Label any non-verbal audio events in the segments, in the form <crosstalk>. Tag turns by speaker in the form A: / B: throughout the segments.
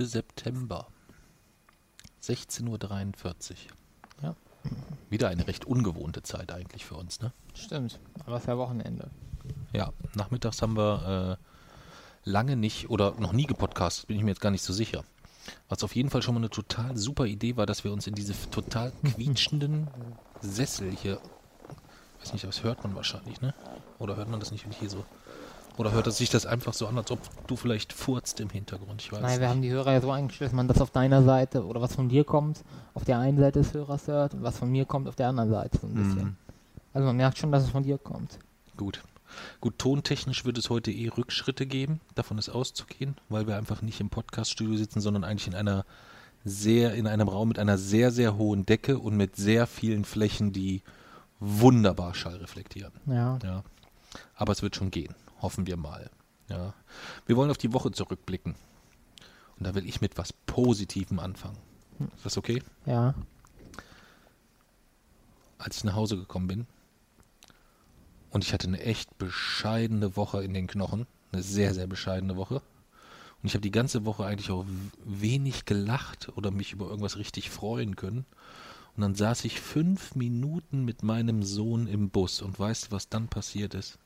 A: 5. September, 16.43 Uhr.
B: Ja.
A: Wieder eine recht ungewohnte Zeit eigentlich für uns, ne?
B: Stimmt, aber es ist ja Wochenende.
A: Ja, nachmittags haben wir äh, lange nicht oder noch nie gepodcastet, bin ich mir jetzt gar nicht so sicher. Was auf jeden Fall schon mal eine total super Idee war, dass wir uns in diese total <laughs> quietschenden Sessel hier, weiß nicht, das hört man wahrscheinlich, ne? Oder hört man das nicht, wenn ich hier so oder hört sich das einfach so an, als ob du vielleicht furzt im Hintergrund? Ich weiß
B: Nein, wir
A: nicht.
B: haben die Hörer ja so eingestellt, dass man das auf deiner Seite oder was von dir kommt, auf der einen Seite des Hörers hört und was von mir kommt, auf der anderen Seite so ein bisschen.
A: Mhm.
B: Also man merkt schon, dass es von dir kommt.
A: Gut. Gut, tontechnisch wird es heute eh Rückschritte geben, davon ist auszugehen, weil wir einfach nicht im Podcaststudio sitzen, sondern eigentlich in einer sehr, in einem Raum mit einer sehr, sehr hohen Decke und mit sehr vielen Flächen, die wunderbar Schall reflektieren.
B: Ja.
A: Ja. Aber es wird schon gehen, hoffen wir mal. Ja. Wir wollen auf die Woche zurückblicken. Und da will ich mit was Positivem anfangen. Ist das okay?
B: Ja.
A: als ich nach Hause gekommen bin. Und ich hatte eine echt bescheidene Woche in den Knochen. Eine sehr, sehr bescheidene Woche. Und ich habe die ganze Woche eigentlich auch wenig gelacht oder mich über irgendwas richtig freuen können. Und dann saß ich fünf Minuten mit meinem Sohn im Bus und weißt du, was dann passiert ist?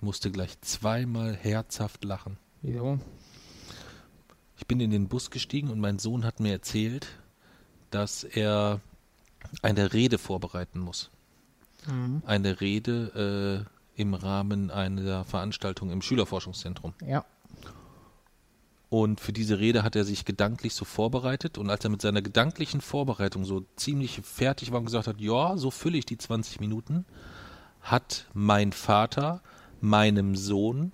A: Ich musste gleich zweimal herzhaft lachen.
B: Wieso?
A: Ich bin in den Bus gestiegen und mein Sohn hat mir erzählt, dass er eine Rede vorbereiten muss.
B: Mhm.
A: Eine Rede äh, im Rahmen einer Veranstaltung im Schülerforschungszentrum.
B: Ja.
A: Und für diese Rede hat er sich gedanklich so vorbereitet. Und als er mit seiner gedanklichen Vorbereitung so ziemlich fertig war und gesagt hat, ja, so fülle ich die 20 Minuten, hat mein Vater meinem Sohn,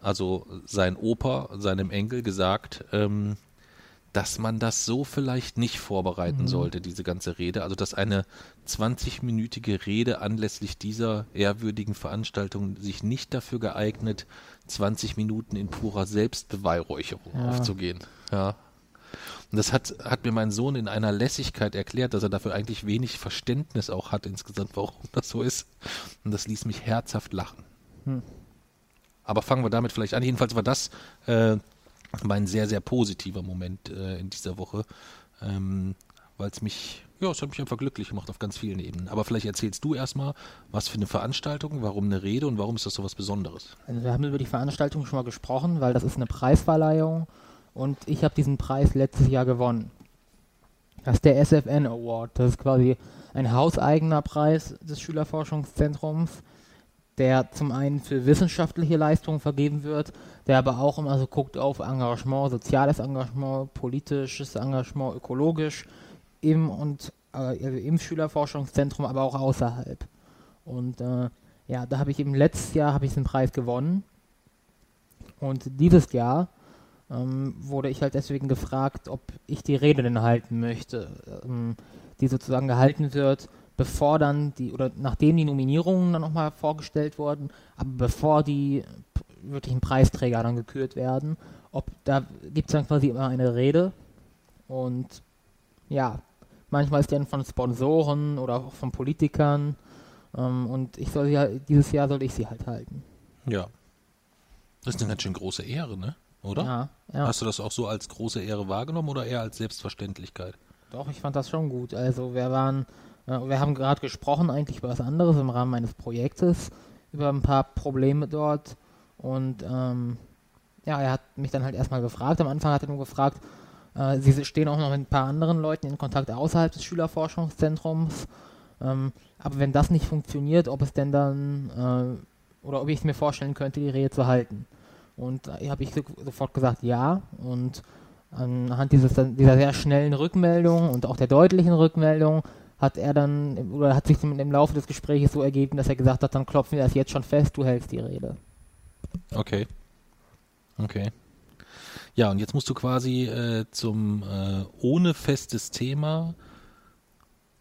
A: also sein Opa, seinem Enkel gesagt, ähm, dass man das so vielleicht nicht vorbereiten sollte, diese ganze Rede. Also dass eine 20-minütige Rede anlässlich dieser ehrwürdigen Veranstaltung sich nicht dafür geeignet, 20 Minuten in purer Selbstbeweihräucherung
B: Ja.
A: aufzugehen. Ja. Und das hat, hat mir mein Sohn in einer Lässigkeit erklärt, dass er dafür eigentlich wenig Verständnis auch hat insgesamt, warum das so ist. Und das ließ mich herzhaft lachen.
B: Hm.
A: Aber fangen wir damit vielleicht an. Jedenfalls war das äh, mein sehr, sehr positiver Moment äh, in dieser Woche, ähm, weil es mich, ja, es hat mich einfach glücklich gemacht auf ganz vielen Ebenen. Aber vielleicht erzählst du erstmal, was für eine Veranstaltung, warum eine Rede und warum ist das so was Besonderes?
B: Also wir haben über die Veranstaltung schon mal gesprochen, weil das ist eine Preisverleihung und ich habe diesen Preis letztes Jahr gewonnen. Das ist der SFN Award. Das ist quasi ein hauseigener Preis des Schülerforschungszentrums, der zum einen für wissenschaftliche Leistungen vergeben wird, der aber auch immer so guckt auf Engagement, soziales Engagement, politisches Engagement, ökologisch im und äh, also im Schülerforschungszentrum, aber auch außerhalb. Und äh, ja, da habe ich eben letztes Jahr habe ich den Preis gewonnen. Und dieses Jahr ähm, wurde ich halt deswegen gefragt, ob ich die Rede denn halten möchte, ähm, die sozusagen gehalten wird, bevor dann die, oder nachdem die Nominierungen dann nochmal vorgestellt wurden, aber bevor die wirklichen Preisträger dann gekürt werden, ob da gibt es dann quasi immer eine Rede und ja, manchmal ist die dann von Sponsoren oder auch von Politikern ähm, und ich soll sie halt, dieses Jahr soll ich sie halt halten.
A: Ja. Das ist eine ganz schön große Ehre, ne? Oder?
B: Ja, ja.
A: Hast du das auch so als große Ehre wahrgenommen oder eher als Selbstverständlichkeit?
B: Doch, ich fand das schon gut. Also wir waren, äh, wir haben gerade gesprochen eigentlich über was anderes im Rahmen meines Projektes, über ein paar Probleme dort und ähm, ja, er hat mich dann halt erstmal gefragt. Am Anfang hat er nur gefragt, äh, sie stehen auch noch mit ein paar anderen Leuten in Kontakt außerhalb des Schülerforschungszentrums. Ähm, aber wenn das nicht funktioniert, ob es denn dann äh, oder ob ich es mir vorstellen könnte, die Rede zu halten. Und da habe ich so, sofort gesagt, ja. Und anhand dieses, dieser sehr schnellen Rückmeldung und auch der deutlichen Rückmeldung hat er dann, oder hat sich im Laufe des Gesprächs so ergeben, dass er gesagt hat, dann klopfen wir das jetzt schon fest, du hältst die Rede.
A: Okay. Okay. Ja, und jetzt musst du quasi äh, zum äh, ohne festes Thema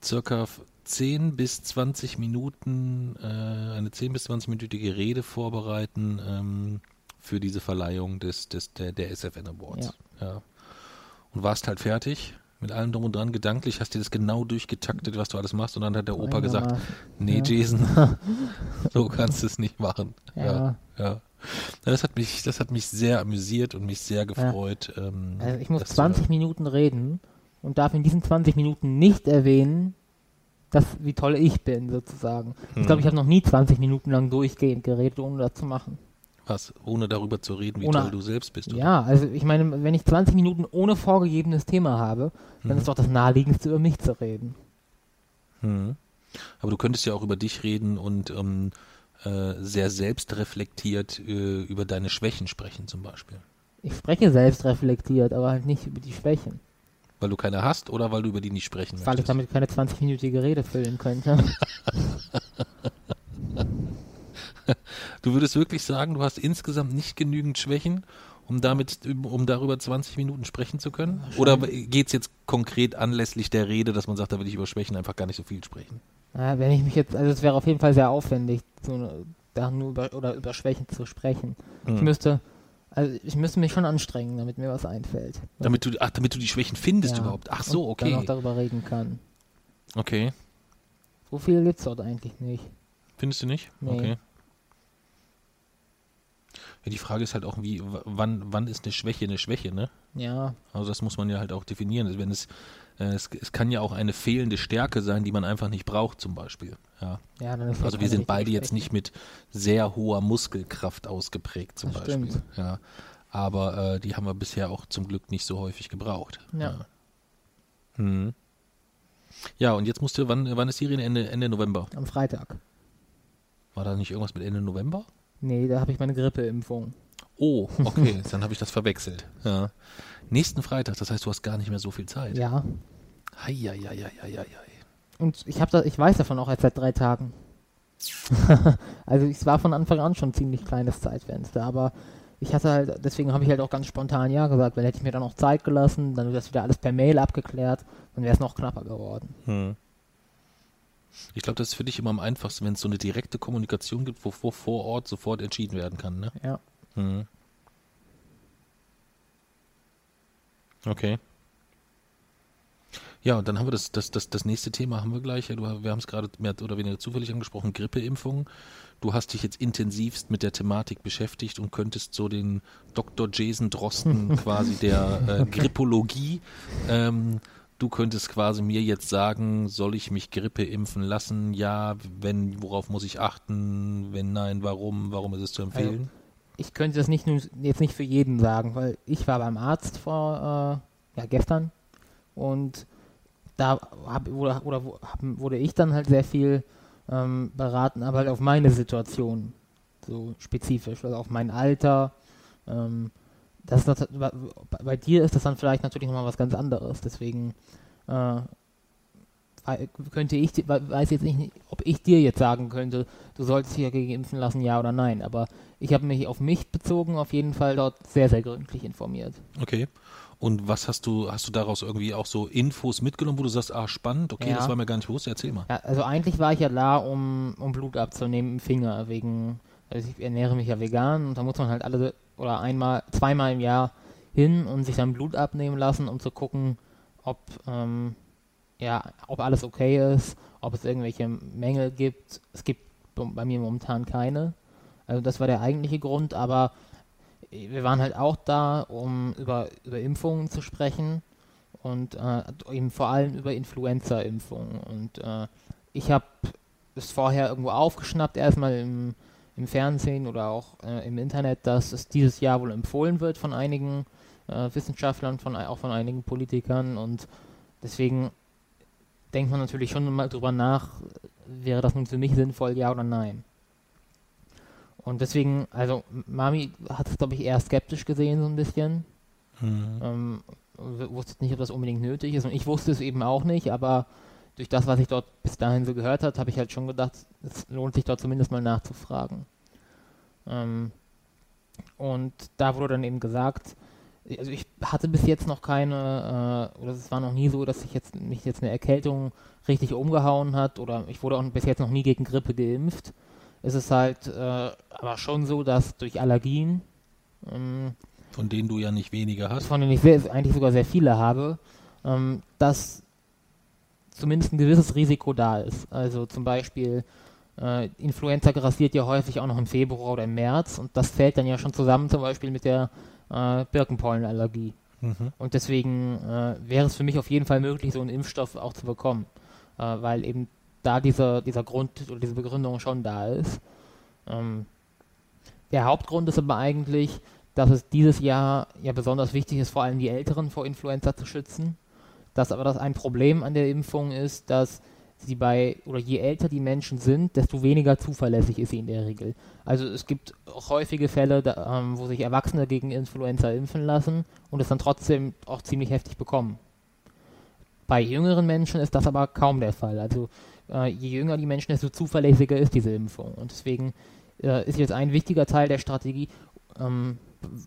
A: circa 10 bis 20 Minuten, äh, eine 10 bis 20-minütige Rede vorbereiten ähm, für diese Verleihung des, des, der, der SFN Awards. Ja. ja. Und warst halt fertig mit allem drum und dran, gedanklich, hast dir das genau durchgetaktet, was du alles machst, und dann hat der Opa gesagt, nee, ja. Jason, <laughs> so kannst du es nicht machen. Ja. ja. ja. Das hat mich, das hat mich sehr amüsiert und mich sehr gefreut.
B: Ähm, also ich muss 20 Minuten reden und darf in diesen 20 Minuten nicht erwähnen, dass, wie toll ich bin, sozusagen. Hm. Ich glaube, ich habe noch nie 20 Minuten lang durchgehend geredet, ohne das zu machen.
A: Was? Ohne darüber zu reden, wie
B: ohne,
A: toll du selbst bist?
B: Oder? Ja, also ich meine, wenn ich 20 Minuten ohne vorgegebenes Thema habe, dann hm. ist doch das naheliegendste, über mich zu reden.
A: Hm. Aber du könntest ja auch über dich reden und ähm, äh, sehr selbstreflektiert äh, über deine Schwächen sprechen zum Beispiel.
B: Ich spreche selbstreflektiert, aber halt nicht über die Schwächen.
A: Weil du keine hast oder weil du über die nicht sprechen
B: weil möchtest? Weil ich damit keine 20-minütige Rede füllen könnte. <laughs> <laughs>
A: du würdest wirklich sagen, du hast insgesamt nicht genügend Schwächen, um damit, um darüber 20 Minuten sprechen zu können? Oder geht es jetzt konkret anlässlich der Rede, dass man sagt, da will ich über Schwächen einfach gar nicht so viel sprechen?
B: Ja, wenn ich mich jetzt, also es wäre auf jeden Fall sehr aufwendig, so, da nur über, oder über Schwächen zu sprechen. Hm. Ich müsste, also ich müsste mich schon anstrengen, damit mir was einfällt.
A: Damit du, ach, damit du die Schwächen findest ja. überhaupt. Ach so, okay. Und
B: dann auch darüber reden kann.
A: Okay.
B: So viel gibt's dort eigentlich nicht.
A: Findest du nicht? Nee. Okay. Ja, die Frage ist halt auch, wie, wann, wann ist eine Schwäche eine Schwäche, ne?
B: Ja.
A: Also das muss man ja halt auch definieren. Also wenn es, äh, es, es kann ja auch eine fehlende Stärke sein, die man einfach nicht braucht, zum Beispiel. Ja. ja dann ist also wir sind beide jetzt nicht mit sehr hoher Muskelkraft ausgeprägt, zum das Beispiel. Stimmt. Ja. Aber äh, die haben wir bisher auch zum Glück nicht so häufig gebraucht. Ja. Ja, hm. ja und jetzt musste, wann, wann ist die Rede? Ende, Ende November?
B: Am Freitag.
A: War da nicht irgendwas mit Ende November?
B: Nee, da habe ich meine Grippeimpfung.
A: Oh, okay, <laughs> dann habe ich das verwechselt. Ja. Nächsten Freitag, das heißt, du hast gar nicht mehr so viel Zeit.
B: Ja.
A: Heieieiei.
B: Und ich habe da, ich weiß davon auch erst seit drei Tagen. <laughs> also es war von Anfang an schon ein ziemlich kleines Zeitfenster, aber ich hatte halt, deswegen habe ich halt auch ganz spontan ja gesagt, weil hätte ich mir dann noch Zeit gelassen, dann wäre das wieder alles per Mail abgeklärt, dann wäre es noch knapper geworden. Hm.
A: Ich glaube, das ist für dich immer am einfachsten, wenn es so eine direkte Kommunikation gibt, wo, vor Ort sofort entschieden werden kann, ne?
B: Ja. Hm.
A: Okay. Ja, und dann haben wir das, das, das, das nächste Thema haben wir gleich. Du, wir haben es gerade mehr oder weniger zufällig angesprochen, Grippeimpfung. Du hast dich jetzt intensivst mit der Thematik beschäftigt und könntest so den Dr. Jason Drosten <laughs> quasi der äh, Grippologie ähm, du könntest quasi mir jetzt sagen, soll ich mich Grippe impfen lassen? Ja, wenn, worauf muss ich achten? Wenn nein, warum? Warum ist es zu empfehlen? Also,
B: ich könnte das nicht jetzt nicht für jeden sagen, weil ich war beim Arzt vor, äh, ja, gestern und da hab, oder, oder hab, wurde ich dann halt sehr viel ähm, beraten, aber halt auf meine Situation, so spezifisch, also auf mein Alter, ähm, das ist, bei dir ist das dann vielleicht natürlich nochmal was ganz anderes. Deswegen äh, könnte ich, weiß jetzt nicht, ob ich dir jetzt sagen könnte, du solltest hier gegen impfen lassen, ja oder nein. Aber ich habe mich auf mich bezogen, auf jeden Fall dort sehr, sehr gründlich informiert.
A: Okay. Und was hast du, hast du daraus irgendwie auch so Infos mitgenommen, wo du sagst, ah, spannend, okay, ja. das war mir gar nicht bewusst, erzähl mal.
B: Ja, also eigentlich war ich ja da, um, um Blut abzunehmen im Finger, wegen, also ich ernähre mich ja vegan und da muss man halt alle oder einmal, zweimal im Jahr hin und sich dann Blut abnehmen lassen, um zu gucken, ob, ähm, ja, ob alles okay ist, ob es irgendwelche Mängel gibt. Es gibt bei mir momentan keine. Also das war der eigentliche Grund, aber wir waren halt auch da, um über, über Impfungen zu sprechen und äh, eben vor allem über Influenza-Impfungen. Und äh, ich habe es vorher irgendwo aufgeschnappt, erstmal im im Fernsehen oder auch äh, im Internet, dass es dieses Jahr wohl empfohlen wird von einigen äh, Wissenschaftlern, von, auch von einigen Politikern und deswegen denkt man natürlich schon mal drüber nach, wäre das nun für mich sinnvoll, ja oder nein. Und deswegen, also Mami hat es, glaube ich, eher skeptisch gesehen, so ein bisschen. Mhm. Ähm, wusste nicht, ob das unbedingt nötig ist. Und ich wusste es eben auch nicht, aber durch das, was ich dort bis dahin so gehört habe, habe ich halt schon gedacht, es lohnt sich dort zumindest mal nachzufragen. Ähm, und da wurde dann eben gesagt, also ich hatte bis jetzt noch keine, äh, oder es war noch nie so, dass ich jetzt mich jetzt eine Erkältung richtig umgehauen hat oder ich wurde auch bis jetzt noch nie gegen Grippe geimpft. Es ist halt äh, aber schon so, dass durch Allergien, ähm,
A: von denen du ja nicht weniger hast,
B: von denen ich sehr, eigentlich sogar sehr viele habe, ähm, dass zumindest ein gewisses Risiko da ist. Also zum Beispiel äh, Influenza grassiert ja häufig auch noch im Februar oder im März und das fällt dann ja schon zusammen zum Beispiel mit der äh, Birkenpollenallergie. Mhm. Und deswegen äh, wäre es für mich auf jeden Fall möglich, so einen Impfstoff auch zu bekommen, äh, weil eben da dieser, dieser Grund oder diese Begründung schon da ist. Ähm, der Hauptgrund ist aber eigentlich, dass es dieses Jahr ja besonders wichtig ist, vor allem die Älteren vor Influenza zu schützen. Dass aber das ein Problem an der Impfung ist, dass sie bei, oder je älter die Menschen sind, desto weniger zuverlässig ist sie in der Regel. Also es gibt auch häufige Fälle, da, ähm, wo sich Erwachsene gegen Influenza impfen lassen und es dann trotzdem auch ziemlich heftig bekommen. Bei jüngeren Menschen ist das aber kaum der Fall. Also äh, je jünger die Menschen, desto zuverlässiger ist diese Impfung. Und deswegen äh, ist jetzt ein wichtiger Teil der Strategie, ähm,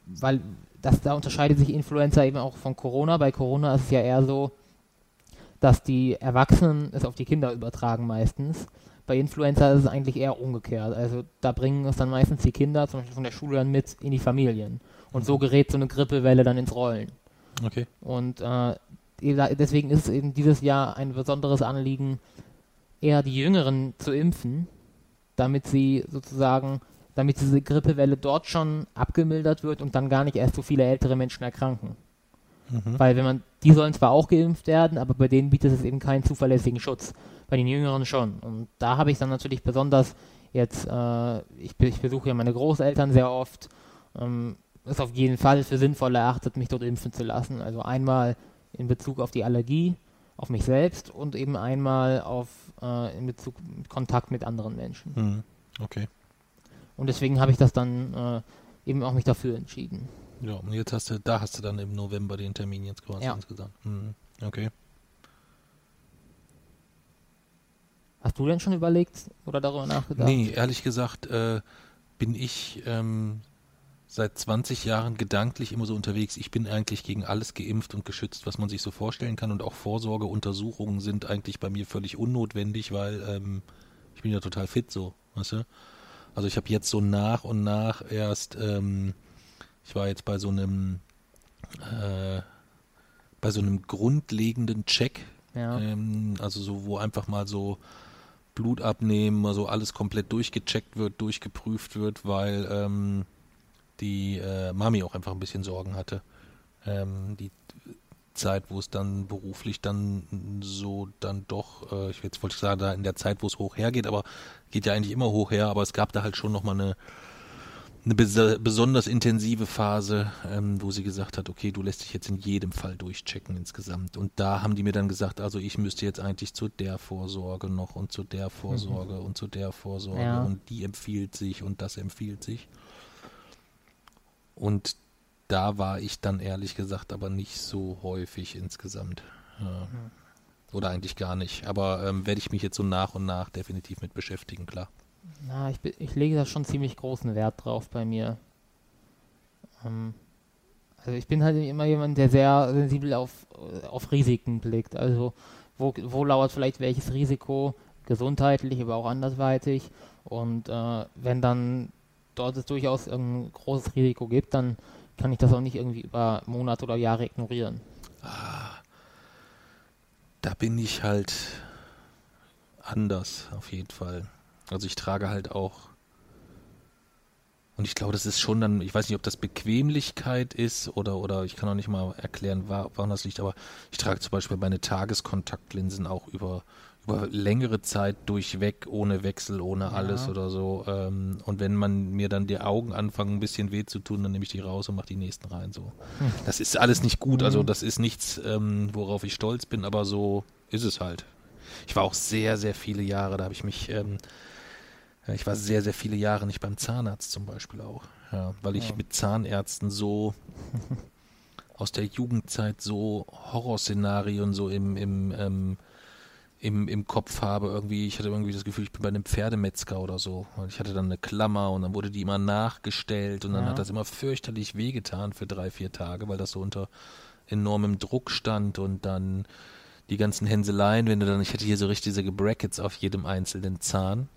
B: weil das, da unterscheidet sich Influenza eben auch von Corona. Bei Corona ist es ja eher so, dass die Erwachsenen es auf die Kinder übertragen meistens. Bei Influenza ist es eigentlich eher umgekehrt. Also da bringen es dann meistens die Kinder, zum Beispiel von der Schule dann mit in die Familien. Und so gerät so eine Grippewelle dann ins Rollen.
A: Okay.
B: Und äh, deswegen ist es eben dieses Jahr ein besonderes Anliegen, eher die Jüngeren zu impfen, damit sie sozusagen, damit diese Grippewelle dort schon abgemildert wird und dann gar nicht erst so viele ältere Menschen erkranken. Mhm. Weil wenn man, die sollen zwar auch geimpft werden, aber bei denen bietet es eben keinen zuverlässigen Schutz. Bei den Jüngeren schon. Und da habe ich dann natürlich besonders jetzt, äh, ich, ich, besuche ja meine Großeltern sehr oft, ähm, ist auf jeden Fall für sinnvoll erachtet, mich dort impfen zu lassen. Also einmal in Bezug auf die Allergie, auf mich selbst und eben einmal auf äh, in Bezug Kontakt mit anderen Menschen.
A: Mhm. Okay.
B: Und deswegen habe ich das dann äh, eben auch mich dafür entschieden.
A: Ja, und jetzt hast du, da hast du dann im November den Termin jetzt quasi ja. insgesamt. Mhm. Okay.
B: Hast du denn schon überlegt oder darüber nachgedacht?
A: Nee, ehrlich gesagt äh, bin ich ähm, seit 20 Jahren gedanklich immer so unterwegs. Ich bin eigentlich gegen alles geimpft und geschützt, was man sich so vorstellen kann. Und auch Vorsorgeuntersuchungen sind eigentlich bei mir völlig unnotwendig, weil ähm, ich bin ja total fit so, weißt du? Also ich habe jetzt so nach und nach erst ähm, ich war jetzt bei so einem äh, bei so einem grundlegenden Check,
B: ja.
A: ähm, also so, wo einfach mal so Blut abnehmen, also alles komplett durchgecheckt wird, durchgeprüft wird, weil ähm, die äh, Mami auch einfach ein bisschen Sorgen hatte. Ähm, die Zeit, wo es dann beruflich dann so dann doch, äh, ich jetzt wollte sagen, da in der Zeit, wo es hoch hergeht, aber geht ja eigentlich immer hoch her, aber es gab da halt schon nochmal eine eine bes besonders intensive Phase, ähm, wo sie gesagt hat, okay, du lässt dich jetzt in jedem Fall durchchecken insgesamt. Und da haben die mir dann gesagt, also ich müsste jetzt eigentlich zu der Vorsorge noch und zu der Vorsorge mhm. und zu der Vorsorge ja. und die empfiehlt sich und das empfiehlt sich. Und da war ich dann ehrlich gesagt aber nicht so häufig insgesamt. Ja. Mhm. Oder eigentlich gar nicht. Aber ähm, werde ich mich jetzt so nach und nach definitiv mit beschäftigen, klar.
B: Na, ich, ich lege da schon ziemlich großen Wert drauf bei mir. Ähm, also ich bin halt immer jemand, der sehr sensibel auf, auf Risiken blickt. Also wo, wo lauert vielleicht welches Risiko, gesundheitlich, aber auch andersweitig. Und äh, wenn dann dort es durchaus ein großes Risiko gibt, dann kann ich das auch nicht irgendwie über Monate oder Jahre ignorieren.
A: Ah, da bin ich halt anders, auf jeden Fall. Also ich trage halt auch. Und ich glaube, das ist schon dann, ich weiß nicht, ob das Bequemlichkeit ist oder, oder ich kann auch nicht mal erklären, woran das liegt, aber ich trage zum Beispiel meine Tageskontaktlinsen auch über, über längere Zeit durchweg, ohne Wechsel, ohne alles ja. oder so. Ähm, und wenn man mir dann die Augen anfangen, ein bisschen weh zu tun, dann nehme ich die raus und mache die nächsten rein. So. Hm. Das ist alles nicht gut, also mhm. das ist nichts, ähm, worauf ich stolz bin, aber so ist es halt. Ich war auch sehr, sehr viele Jahre, da habe ich mich ähm, ich war sehr, sehr viele Jahre nicht beim Zahnarzt zum Beispiel auch. Ja, weil ich ja. mit Zahnärzten so <laughs> aus der Jugendzeit so Horrorszenarien so im, im, ähm, im, im Kopf habe. Irgendwie, ich hatte irgendwie das Gefühl, ich bin bei einem Pferdemetzger oder so. Und ich hatte dann eine Klammer und dann wurde die immer nachgestellt und dann
B: Ja.
A: hat das immer fürchterlich wehgetan für drei, vier Tage, weil das so unter enormem Druck stand und dann die ganzen Hänseleien, wenn du dann, ich hatte hier so richtige Brackets auf jedem einzelnen Zahn.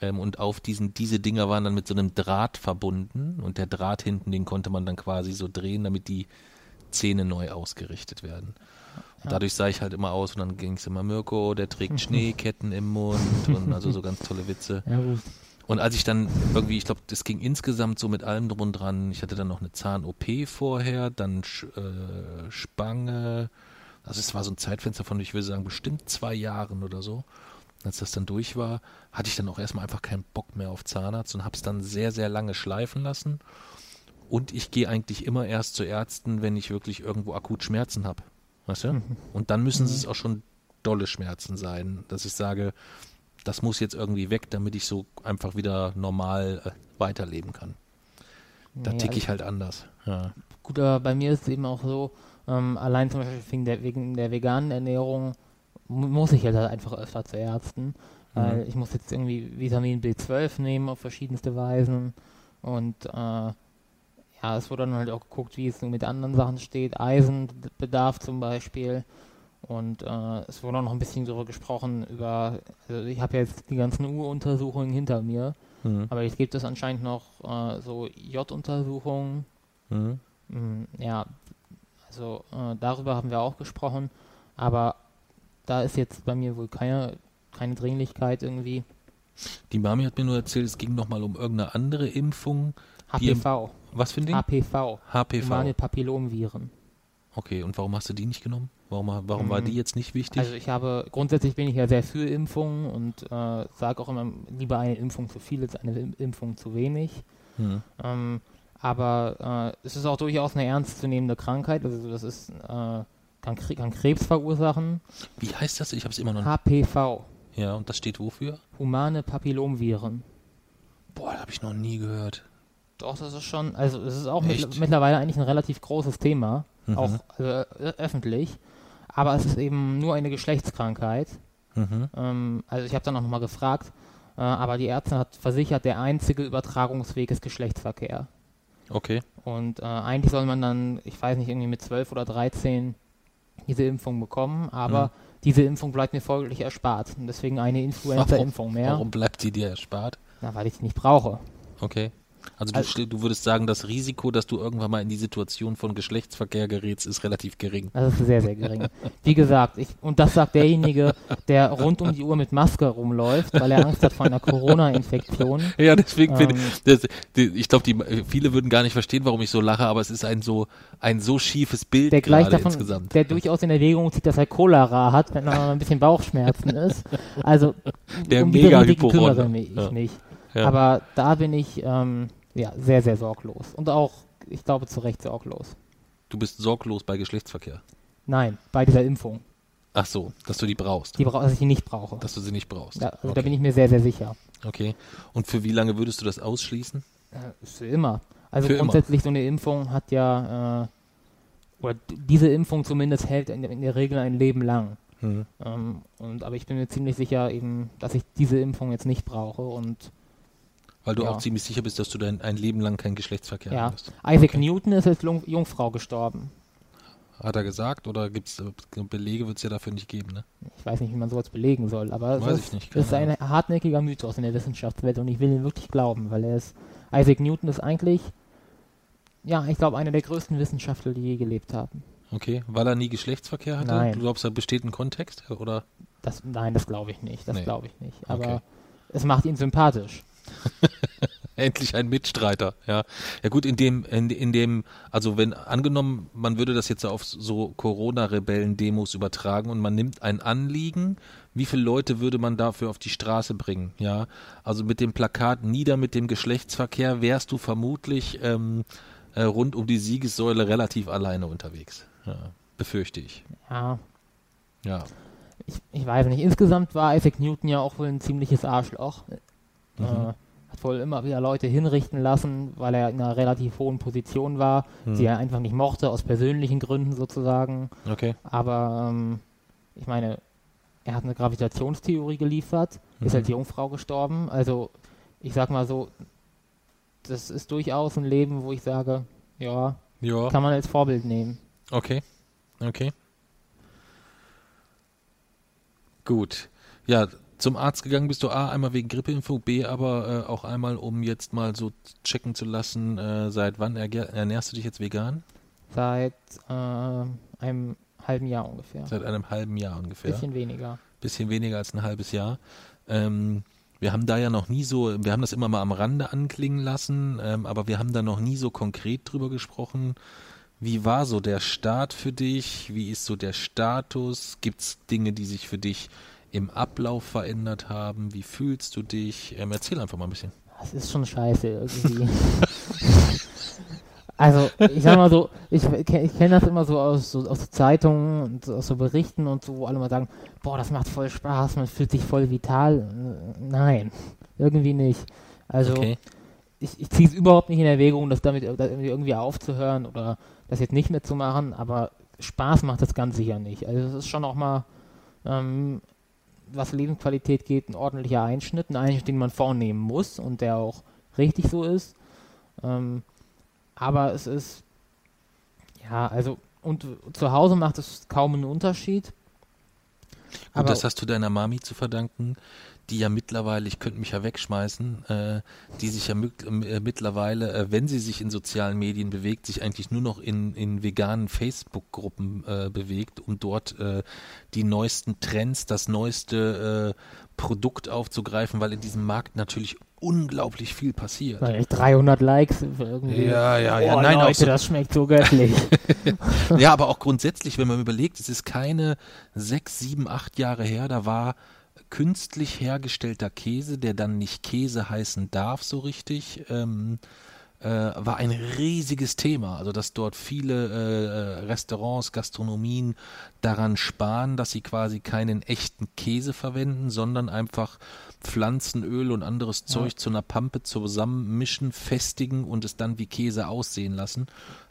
A: Ähm, und auf diesen, diese Dinger waren dann mit so einem Draht verbunden und der Draht hinten, den konnte man dann quasi so drehen, damit die Zähne neu ausgerichtet werden.
B: Ja.
A: dadurch sah ich halt immer aus und dann ging es immer, Mirko, der trägt <laughs> Schneeketten im Mund und also so ganz tolle Witze.
B: Ja, gut.
A: Und als ich dann irgendwie, ich glaube, das ging insgesamt so mit allem drum und dran. Ich hatte dann noch eine Zahn-OP vorher, dann Sch äh, Spange. Also es war so ein Zeitfenster von, ich würde sagen, bestimmt zwei Jahren oder so. Als das dann durch war, hatte ich dann auch erstmal einfach keinen Bock mehr auf Zahnarzt und habe es dann sehr, sehr lange schleifen lassen. Und ich gehe eigentlich immer erst zu Ärzten, wenn ich wirklich irgendwo akut Schmerzen habe. Weißt du? Und dann müssen es auch schon dolle Schmerzen sein, dass ich sage, das muss jetzt irgendwie weg, damit ich so einfach wieder normal äh, weiterleben kann. Da
B: Nee,
A: ticke
B: also-
A: ich halt anders. Ja.
B: Gut, aber bei mir ist es eben auch so, ähm, allein zum Beispiel wegen der, wegen der veganen Ernährung mu- muss ich halt einfach öfter zu Ärzten, weil
A: Mhm.
B: ich muss jetzt irgendwie Vitamin B12 nehmen auf verschiedenste Weisen und äh, ja, es wurde dann halt auch geguckt, wie es nun mit anderen Sachen steht, Eisenbedarf zum Beispiel und äh, es wurde auch noch ein bisschen darüber gesprochen, über, also ich habe jetzt die ganzen Uruntersuchungen hinter mir,
A: Mhm.
B: aber jetzt gibt es anscheinend noch äh, so J-Untersuchungen,
A: Mhm.
B: Mm, Ja, also äh, darüber haben wir auch gesprochen, aber da ist jetzt bei mir wohl keine, keine Dringlichkeit irgendwie.
A: Die Mami hat mir nur erzählt, es ging nochmal um irgendeine andere Impfung.
B: HPV.
A: Was für ein Ding?
B: HPV.
A: HPV.
B: Humane Papillomviren.
A: Okay, und warum hast du die nicht genommen? Warum, warum war
B: Mhm.
A: die jetzt nicht wichtig?
B: Also ich habe, grundsätzlich bin ich ja sehr für Impfungen und äh, sage auch immer, lieber eine Impfung zu viel als eine Im- Impfung zu wenig.
A: Mhm.
B: Ähm, aber äh, es ist auch durchaus eine ernstzunehmende Krankheit. Also das ist, äh, kann, kann Krebs verursachen.
A: Wie heißt das? Ich habe es immer noch nicht.
B: HPV.
A: Ja, und das steht wofür?
B: Humane Papillomviren.
A: Boah, das habe ich noch nie gehört.
B: Doch, das ist schon, also es ist auch mittl mittlerweile eigentlich ein relativ großes Thema,
A: Mhm.
B: auch also, äh, öffentlich, aber es ist eben nur eine Geschlechtskrankheit.
A: Mhm.
B: Ähm, also ich habe dann auch nochmal gefragt, äh, aber die Ärztin hat versichert, der einzige Übertragungsweg ist Geschlechtsverkehr.
A: Okay.
B: Und äh, eigentlich soll man dann, ich weiß nicht, irgendwie mit 12 oder 13 diese Impfung bekommen, aber
A: Mhm.
B: diese Impfung bleibt mir folglich erspart. Und deswegen eine Influenza-Impfung mehr,
A: Warum bleibt die dir erspart?
B: Na, weil ich die nicht brauche.
A: Okay. Also du,
B: Also-
A: du würdest sagen, das Risiko, dass du irgendwann mal in die Situation von Geschlechtsverkehr gerätst, ist relativ gering.
B: Das ist sehr, sehr gering. Wie gesagt, ich, und das sagt derjenige, der rund um die Uhr mit Maske rumläuft, weil er Angst hat vor einer Corona-Infektion.
A: Ja, deswegen finde
B: Ähm.
A: ich, das, die, ich glaube, viele würden gar nicht verstehen, warum ich so lache, aber es ist ein so ein so schiefes Bild
B: Der gleich davon,
A: insgesamt.
B: der durchaus in Erwägung zieht, dass er Cholera hat, wenn er ein bisschen Bauchschmerzen ist. Also,
A: Der
B: um
A: Mega-Hypochonder.
B: kümmere mich
A: Ja.
B: ich nicht.
A: Ja.
B: Aber da bin ich, ähm, ja, sehr, sehr sorglos. Und auch, ich glaube, zu Recht sorglos.
A: du bist sorglos bei Geschlechtsverkehr.
B: Nein, bei dieser Impfung.
A: Ach so, dass du die brauchst,
B: Die bra dass ich die nicht brauche.
A: dass du sie nicht brauchst.
B: Da, also
A: okay.
B: da bin ich mir sehr, sehr sicher.
A: okay. Und für wie lange würdest du das ausschließen?
B: Äh, für immer. Also
A: Für immer.
B: grundsätzlich so eine Impfung hat ja, äh, oder diese Impfung zumindest hält in, der- in der Regel ein Leben lang.
A: Hm.
B: Ähm, und, aber ich bin mir ziemlich sicher eben, dass ich diese Impfung jetzt nicht brauche und
A: Weil du
B: Ja.
A: auch ziemlich sicher bist, dass du dein ein Leben lang keinen Geschlechtsverkehr
B: ja.
A: hast.
B: Isaac
A: Okay.
B: Newton ist als Jung Jungfrau gestorben.
A: Hat er gesagt oder gibt's äh, Belege wird es ja dafür nicht geben, ne?
B: Ich weiß nicht, wie man sowas belegen soll, aber
A: Weiß
B: es ist,
A: nicht,
B: es ist ein hartnäckiger Mythos in der Wissenschaftswelt und ich will ihn wirklich glauben, weil er ist, Isaac Newton ist eigentlich, ja, ich glaube, einer der größten Wissenschaftler, die je gelebt haben.
A: Okay, weil er nie Geschlechtsverkehr hatte?
B: Nein.
A: Du glaubst, da besteht ein Kontext oder?
B: Das, nein, das glaube ich nicht, das
A: Nee.
B: glaube ich nicht, aber
A: Okay.
B: es macht ihn sympathisch. <laughs>
A: Endlich ein Mitstreiter, ja. Ja gut, in dem, in, in dem, also wenn angenommen, man würde das jetzt auf so Corona-Rebellen-Demos übertragen und man nimmt ein Anliegen, wie viele Leute würde man dafür auf die Straße bringen, ja? Also mit dem Plakat Nieder mit dem Geschlechtsverkehr wärst du vermutlich ähm, äh, rund um die Siegessäule relativ alleine unterwegs. Ja, befürchte ich.
B: Ja,
A: Ja.
B: ich, ich weiß nicht. Insgesamt war Isaac Newton ja auch wohl ein ziemliches Arschloch.
A: Mhm.
B: Äh, hat wohl immer wieder Leute hinrichten lassen, weil er in einer relativ hohen Position war,
A: Hm.
B: die er einfach nicht mochte, aus persönlichen Gründen sozusagen.
A: Okay.
B: Aber ähm, ich meine, er hat eine Gravitationstheorie geliefert,
A: Mhm.
B: ist als Jungfrau gestorben. Also ich sag mal so, das ist durchaus ein Leben, wo ich sage, ja,
A: Ja.
B: kann man als Vorbild nehmen.
A: Okay. Okay. Gut. Ja, zum Arzt gegangen bist du A, einmal wegen Grippeimpfung, B, aber äh, auch einmal, um jetzt mal so checken zu lassen, äh, seit wann ernährst du dich jetzt vegan?
B: Seit äh, einem halben Jahr ungefähr.
A: Seit einem halben Jahr ungefähr.
B: Bisschen weniger.
A: bisschen weniger als ein halbes Jahr. Ähm, wir haben da ja noch nie so, wir haben das immer mal am Rande anklingen lassen, ähm, aber wir haben da noch nie so konkret drüber gesprochen. Wie war so der Start für dich? Wie ist so der Status? Gibt es Dinge, die sich für dich im Ablauf verändert haben? Wie fühlst du dich? Ähm, erzähl einfach mal ein bisschen.
B: Das ist schon scheiße irgendwie. <laughs> also, ich sag mal so, ich, ich kenne das immer so aus, so aus Zeitungen und aus so Berichten und so, wo alle mal sagen, boah, das macht voll Spaß, man fühlt sich voll vital. Nein, irgendwie nicht. Also,
A: Okay.
B: ich, ich ziehe es überhaupt nicht in Erwägung, das damit äh, da irgendwie aufzuhören oder das jetzt nicht mehr zu machen, aber Spaß macht das ganz sicher nicht. Also es ist schon auch mal, ähm, was Lebensqualität geht, ein ordentlicher Einschnitt, ein Einschnitt, den man vornehmen muss und der auch richtig so ist. Ähm, aber es ist, ja, also, und zu Hause macht es kaum einen Unterschied.
A: Gut,
B: Aber-
A: das hast du deiner Mami zu verdanken, die ja mittlerweile, ich könnte mich ja wegschmeißen, äh, die sich ja äh, mittlerweile, äh, wenn sie sich in sozialen Medien bewegt, sich eigentlich nur noch in, in veganen Facebook-Gruppen äh, bewegt, um dort äh, die neuesten Trends, das neueste äh, Produkt aufzugreifen, weil in diesem Markt natürlich unglaublich viel passiert.
B: Weil echt 300 Likes irgendwie.
A: Ja, ja, ja.
B: Oh,
A: Nein,
B: Leute,
A: so-
B: das schmeckt so göttlich. <laughs>
A: Ja, aber auch grundsätzlich, wenn man überlegt, es ist keine sechs, sieben, acht Jahre her, da war künstlich hergestellter Käse, der dann nicht Käse heißen darf so richtig, ähm, äh, war ein riesiges Thema. Also dass dort viele äh, äh, Restaurants, Gastronomien daran sparen, dass sie quasi keinen echten Käse verwenden, sondern einfach Pflanzenöl und anderes Zeug zu einer Pampe zusammenmischen, festigen und es dann wie Käse aussehen lassen.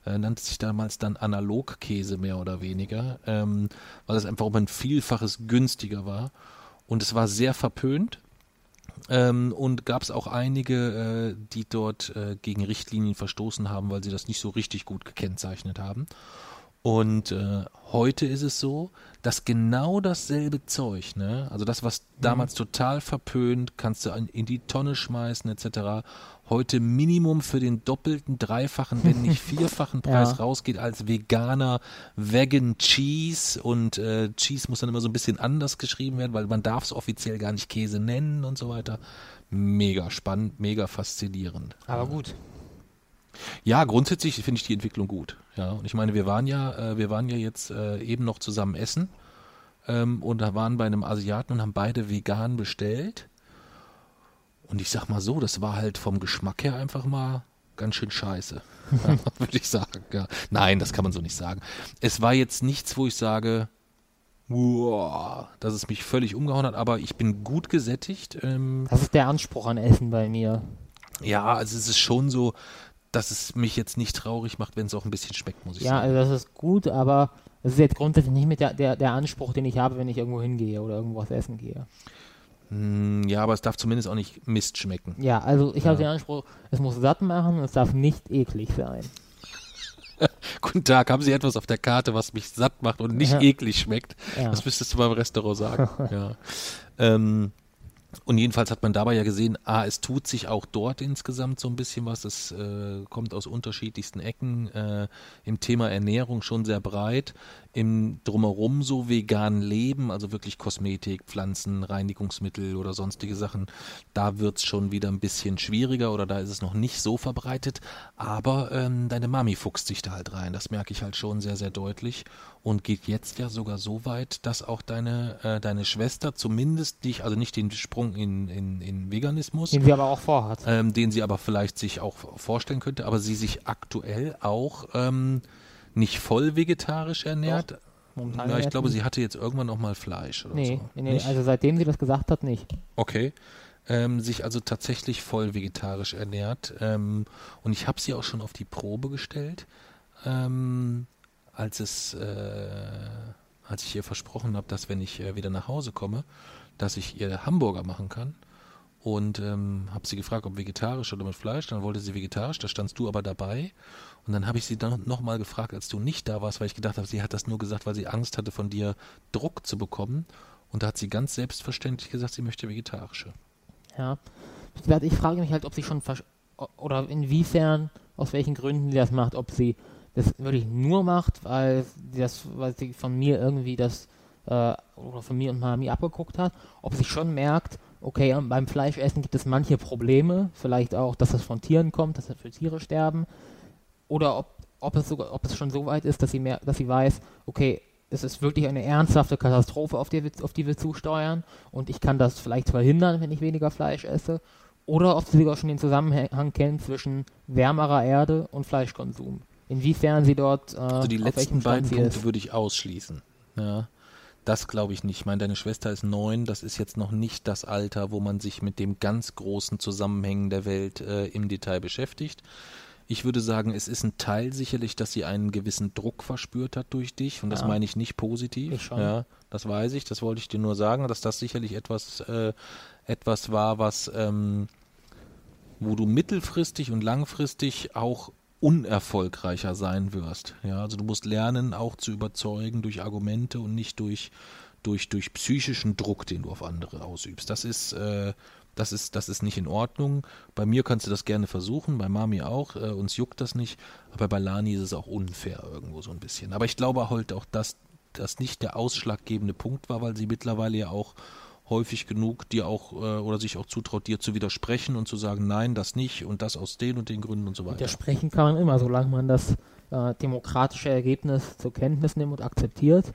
A: Äh, nannte sich damals dann Analogkäse mehr oder weniger, ähm, weil es einfach um ein Vielfaches günstiger war. Und es war sehr verpönt. Ähm, und gab es auch einige, äh, die dort äh, gegen Richtlinien verstoßen haben, weil sie das nicht so richtig gut gekennzeichnet haben. Und äh, heute ist es so, dass genau dasselbe Zeug, ne, also das, was damals total verpönt, kannst du in die Tonne schmeißen etc., heute Minimum für den doppelten, dreifachen, wenn nicht <laughs> vierfachen Preis
B: Ja.
A: rausgeht als veganer Vegan Cheese und äh, Cheese muss dann immer so ein bisschen anders geschrieben werden, weil man darf es offiziell gar nicht Käse nennen und so weiter. Mega spannend, mega faszinierend.
B: Aber gut.
A: Ja, grundsätzlich finde ich die Entwicklung gut. Ja, und ich meine, wir waren ja, äh, wir waren ja jetzt äh, eben noch zusammen essen ähm, und da waren bei einem Asiaten und haben beide vegan bestellt. Und ich sag mal so, das war halt vom Geschmack her einfach mal ganz schön scheiße, ja, <laughs> würde ich sagen. Ja. Nein, das kann man so nicht sagen. Es war jetzt nichts, wo ich sage, wow, dass es mich völlig umgehauen hat, aber ich bin gut gesättigt. Ähm,
B: Das ist der Anspruch an Essen bei mir.
A: ja, also es ist schon so, dass es mich jetzt nicht traurig macht, wenn es auch ein bisschen schmeckt, muss ich
B: Ja,
A: sagen.
B: also das ist gut, aber das ist jetzt grundsätzlich nicht mit der, der, der Anspruch, den ich habe, wenn ich irgendwo hingehe oder irgendwo was essen gehe.
A: Hm, ja, aber es darf zumindest auch nicht Mist schmecken.
B: Ja, also ich
A: Ja.
B: habe den Anspruch, es muss satt machen und es darf nicht eklig sein. <laughs>
A: Guten Tag, haben Sie etwas auf der Karte, was mich satt macht und nicht
B: Ja.
A: eklig schmeckt?
B: Ja.
A: Das müsstest du beim Restaurant sagen. <laughs> ja. ähm, und jedenfalls hat man dabei ja gesehen, ah, es tut sich auch dort insgesamt so ein bisschen was. Es äh, kommt aus unterschiedlichsten Ecken. Äh, Im Thema Ernährung schon sehr breit. Im Drumherum so vegan Leben, also wirklich Kosmetik, Pflanzen, Reinigungsmittel oder sonstige Sachen. Da wird's schon wieder ein bisschen schwieriger oder da ist es noch nicht so verbreitet. Aber ähm, deine Mami fuchst sich da halt rein. Das merke ich halt schon sehr, sehr deutlich. Und geht jetzt ja sogar so weit, dass auch deine, äh, deine Schwester zumindest nicht, also nicht den Sprung in, in, in Veganismus,
B: Den sie aber auch vorhat.
A: ähm, den sie aber vielleicht sich auch vorstellen könnte, aber sie sich aktuell auch ähm, nicht voll vegetarisch ernährt.
B: Momentan
A: Ja, ich glaube, sie- hatte jetzt irgendwann noch mal Fleisch oder
B: Nee,
A: so.
B: nee, nee,
A: Nicht?
B: also seitdem sie das gesagt hat, nicht.
A: Okay. Ähm, sich also tatsächlich voll vegetarisch ernährt. Ähm, und ich habe sie auch schon auf die Probe gestellt, ähm, als es, äh, als ich ihr versprochen habe, dass wenn ich äh, wieder nach Hause komme, dass ich ihr Hamburger machen kann. Und ähm, habe sie gefragt, ob vegetarisch oder mit Fleisch. Dann wollte sie vegetarisch, da standst du aber dabei. Und dann habe ich sie dann nochmal gefragt, als du nicht da warst, weil ich gedacht habe, sie hat das nur gesagt, weil sie Angst hatte, von dir Druck zu bekommen. Und da hat sie ganz selbstverständlich gesagt, sie möchte vegetarische.
B: Ja. Ich frage mich halt, ob sie schon oder inwiefern, aus welchen Gründen sie das macht, ob sie das wirklich nur macht, weil sie das, weil sie von mir irgendwie das äh, oder von mir und Mami abgeguckt hat, ob sie schon merkt, okay, beim Fleischessen gibt es manche Probleme, vielleicht auch, dass es von Tieren kommt, dass für Tiere sterben, oder ob, ob, es, sogar, ob es schon so weit ist, dass sie, mehr, dass sie weiß, okay, es ist wirklich eine ernsthafte Katastrophe, auf die, wir, auf die wir zusteuern und ich kann das vielleicht verhindern, wenn ich weniger Fleisch esse, oder ob sie sogar schon den Zusammenhang kennt zwischen wärmerer Erde und Fleischkonsum. Inwiefern sie dort.
A: Äh, also die letzten beiden Punkte würde ich ausschließen. Ja. Das glaube ich nicht. Ich meine, deine Schwester ist neun, das ist jetzt noch nicht das Alter, wo man sich mit dem ganz großen Zusammenhängen der Welt äh, im Detail beschäftigt. Ich würde sagen, es ist ein Teil sicherlich, dass sie einen gewissen Druck verspürt hat durch dich und das meine ich nicht positiv.
B: Ich.
A: Ja, das weiß ich, das wollte ich dir nur sagen, dass das sicherlich etwas, äh, etwas war, was, ähm, wo du mittelfristig und langfristig auch unerfolgreicher sein wirst. Ja, also du musst lernen, auch zu überzeugen durch Argumente und nicht durch durch durch psychischen Druck, den du auf andere ausübst. Das ist äh, das ist das ist nicht in Ordnung. Bei mir kannst du das gerne versuchen, bei Mami auch. Äh, uns juckt das nicht, aber bei Lani ist es auch unfair irgendwo so ein bisschen. Aber ich glaube halt auch, dass das nicht der ausschlaggebende Punkt war, weil sie mittlerweile ja auch häufig genug dir auch äh, oder sich auch zutraut, dir zu widersprechen und zu sagen, nein, das nicht und das aus den und den Gründen und so weiter.
B: Widersprechen kann man immer, solange man das äh, demokratische Ergebnis zur Kenntnis nimmt und akzeptiert.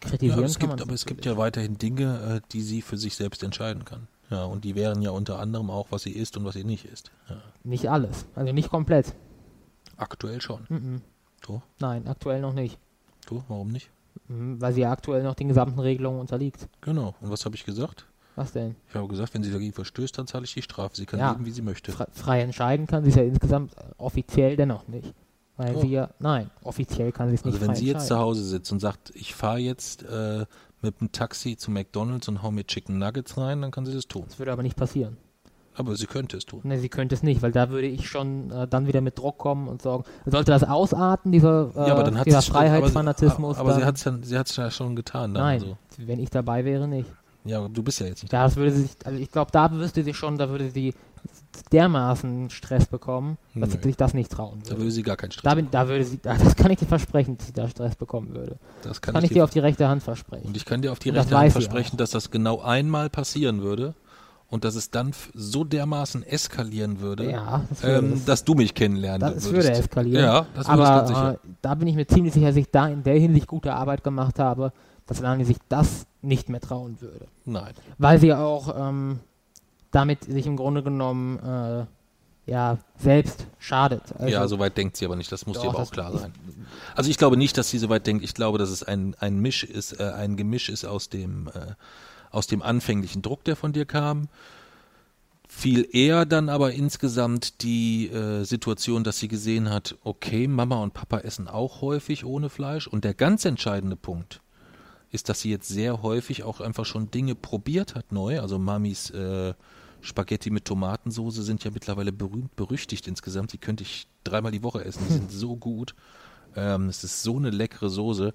A: Kritisieren ja, es kann gibt, aber es gibt ja weiterhin Dinge, äh, die sie für sich selbst entscheiden kann. Ja, und die wären ja unter anderem auch, was sie isst und was sie nicht isst. Ja.
B: Nicht alles, also nicht komplett.
A: Aktuell schon.
B: Mhm. Du? Nein, aktuell noch nicht.
A: Du, warum nicht?
B: Mhm, weil sie ja aktuell noch den gesamten Regelungen unterliegt.
A: Genau. Und was habe ich gesagt?
B: Was denn?
A: Ich habe gesagt, wenn sie dagegen verstößt, dann zahle ich die Strafe. Sie kann ja, leben, wie sie möchte.
B: Frei entscheiden kann sie es ja insgesamt offiziell dennoch nicht. Weil oh. sie ja, nein, offiziell kann sie es
A: also
B: nicht.
A: Also wenn sie jetzt zu Hause sitzt und sagt, ich fahre jetzt äh, mit dem Taxi zu McDonalds und hau mir Chicken Nuggets rein, dann kann sie das tun.
B: Das würde aber nicht passieren.
A: Aber sie könnte es tun.
B: Ne, sie könnte es nicht, weil da würde ich schon äh, dann wieder mit Druck kommen und sagen, sollte das ausarten, dieser,
A: äh, ja, aber dann
B: hat dieser Freiheitsfanatismus.
A: Aber, aber, aber sie hat es ja, ja schon getan. Dann
B: Nein,
A: so.
B: wenn ich dabei wäre, nicht.
A: Ja, du bist ja jetzt nicht
B: da. Das würde sie, also ich glaube, da wüsste sie schon, da würde sie dermaßen Stress bekommen, dass Nö. sie sich das nicht trauen würde.
A: Da würde sie gar keinen Stress
B: da, bin, da würde sie, Das kann ich dir versprechen, dass sie da Stress bekommen würde.
A: Das
B: kann, kann ich, dir auf die rechte Hand versprechen.
A: Und ich kann dir auf die und rechte Hand versprechen, dass das genau einmal passieren würde und dass es dann so dermaßen eskalieren würde,
B: ja,
A: das würde ähm, dass du mich kennenlernen
B: das würdest. Das würde eskalieren.
A: Ja, das
B: würde Aber sicher. Äh, da bin ich mir ziemlich sicher, dass ich da in der Hinsicht gute Arbeit gemacht habe, dass Lani sich das nicht mehr trauen würde.
A: Nein.
B: Weil sie auch ähm, damit sich im Grunde genommen äh, ja, selbst schadet.
A: Also, ja, soweit denkt sie aber nicht, das muss dir aber auch klar sein. Also ich glaube nicht, dass sie soweit denkt, ich glaube, dass es ein, ein Misch ist, äh, ein Gemisch ist aus dem äh, aus dem anfänglichen Druck, der von dir kam. Viel eher dann aber insgesamt die äh, Situation, dass sie gesehen hat, okay, Mama und Papa essen auch häufig ohne Fleisch. Und der ganz entscheidende Punkt ist, dass sie jetzt sehr häufig auch einfach schon Dinge probiert hat neu. Also Mamis äh, Spaghetti mit Tomatensoße sind ja mittlerweile berühmt berüchtigt insgesamt. Die könnte ich dreimal die Woche essen. Die sind so gut. Ähm, es ist so eine leckere Soße.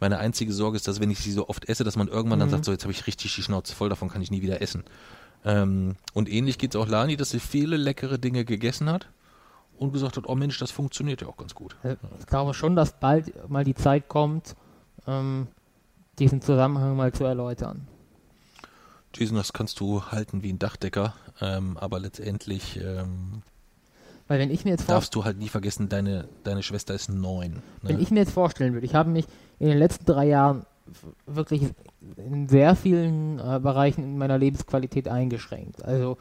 A: Meine einzige Sorge ist, dass wenn ich sie so oft esse, dass man irgendwann mhm. dann sagt, so jetzt habe ich richtig die Schnauze voll, davon kann ich nie wieder essen. Ähm, und ähnlich geht es auch Lani, dass sie viele leckere Dinge gegessen hat und gesagt hat, oh Mensch, das funktioniert ja auch ganz gut.
B: Ich glaube schon, dass bald mal die Zeit kommt, ähm, diesen Zusammenhang mal zu erläutern.
A: Diesen, das kannst du halten wie ein Dachdecker, ähm, aber letztendlich ähm,
B: weil wenn ich mir jetzt
A: darfst du halt nie vergessen, deine, deine Schwester ist neun. Ne?
B: Wenn ich mir jetzt vorstellen würde, ich habe mich in den letzten drei Jahren wirklich in sehr vielen äh, Bereichen in meiner Lebensqualität eingeschränkt. Also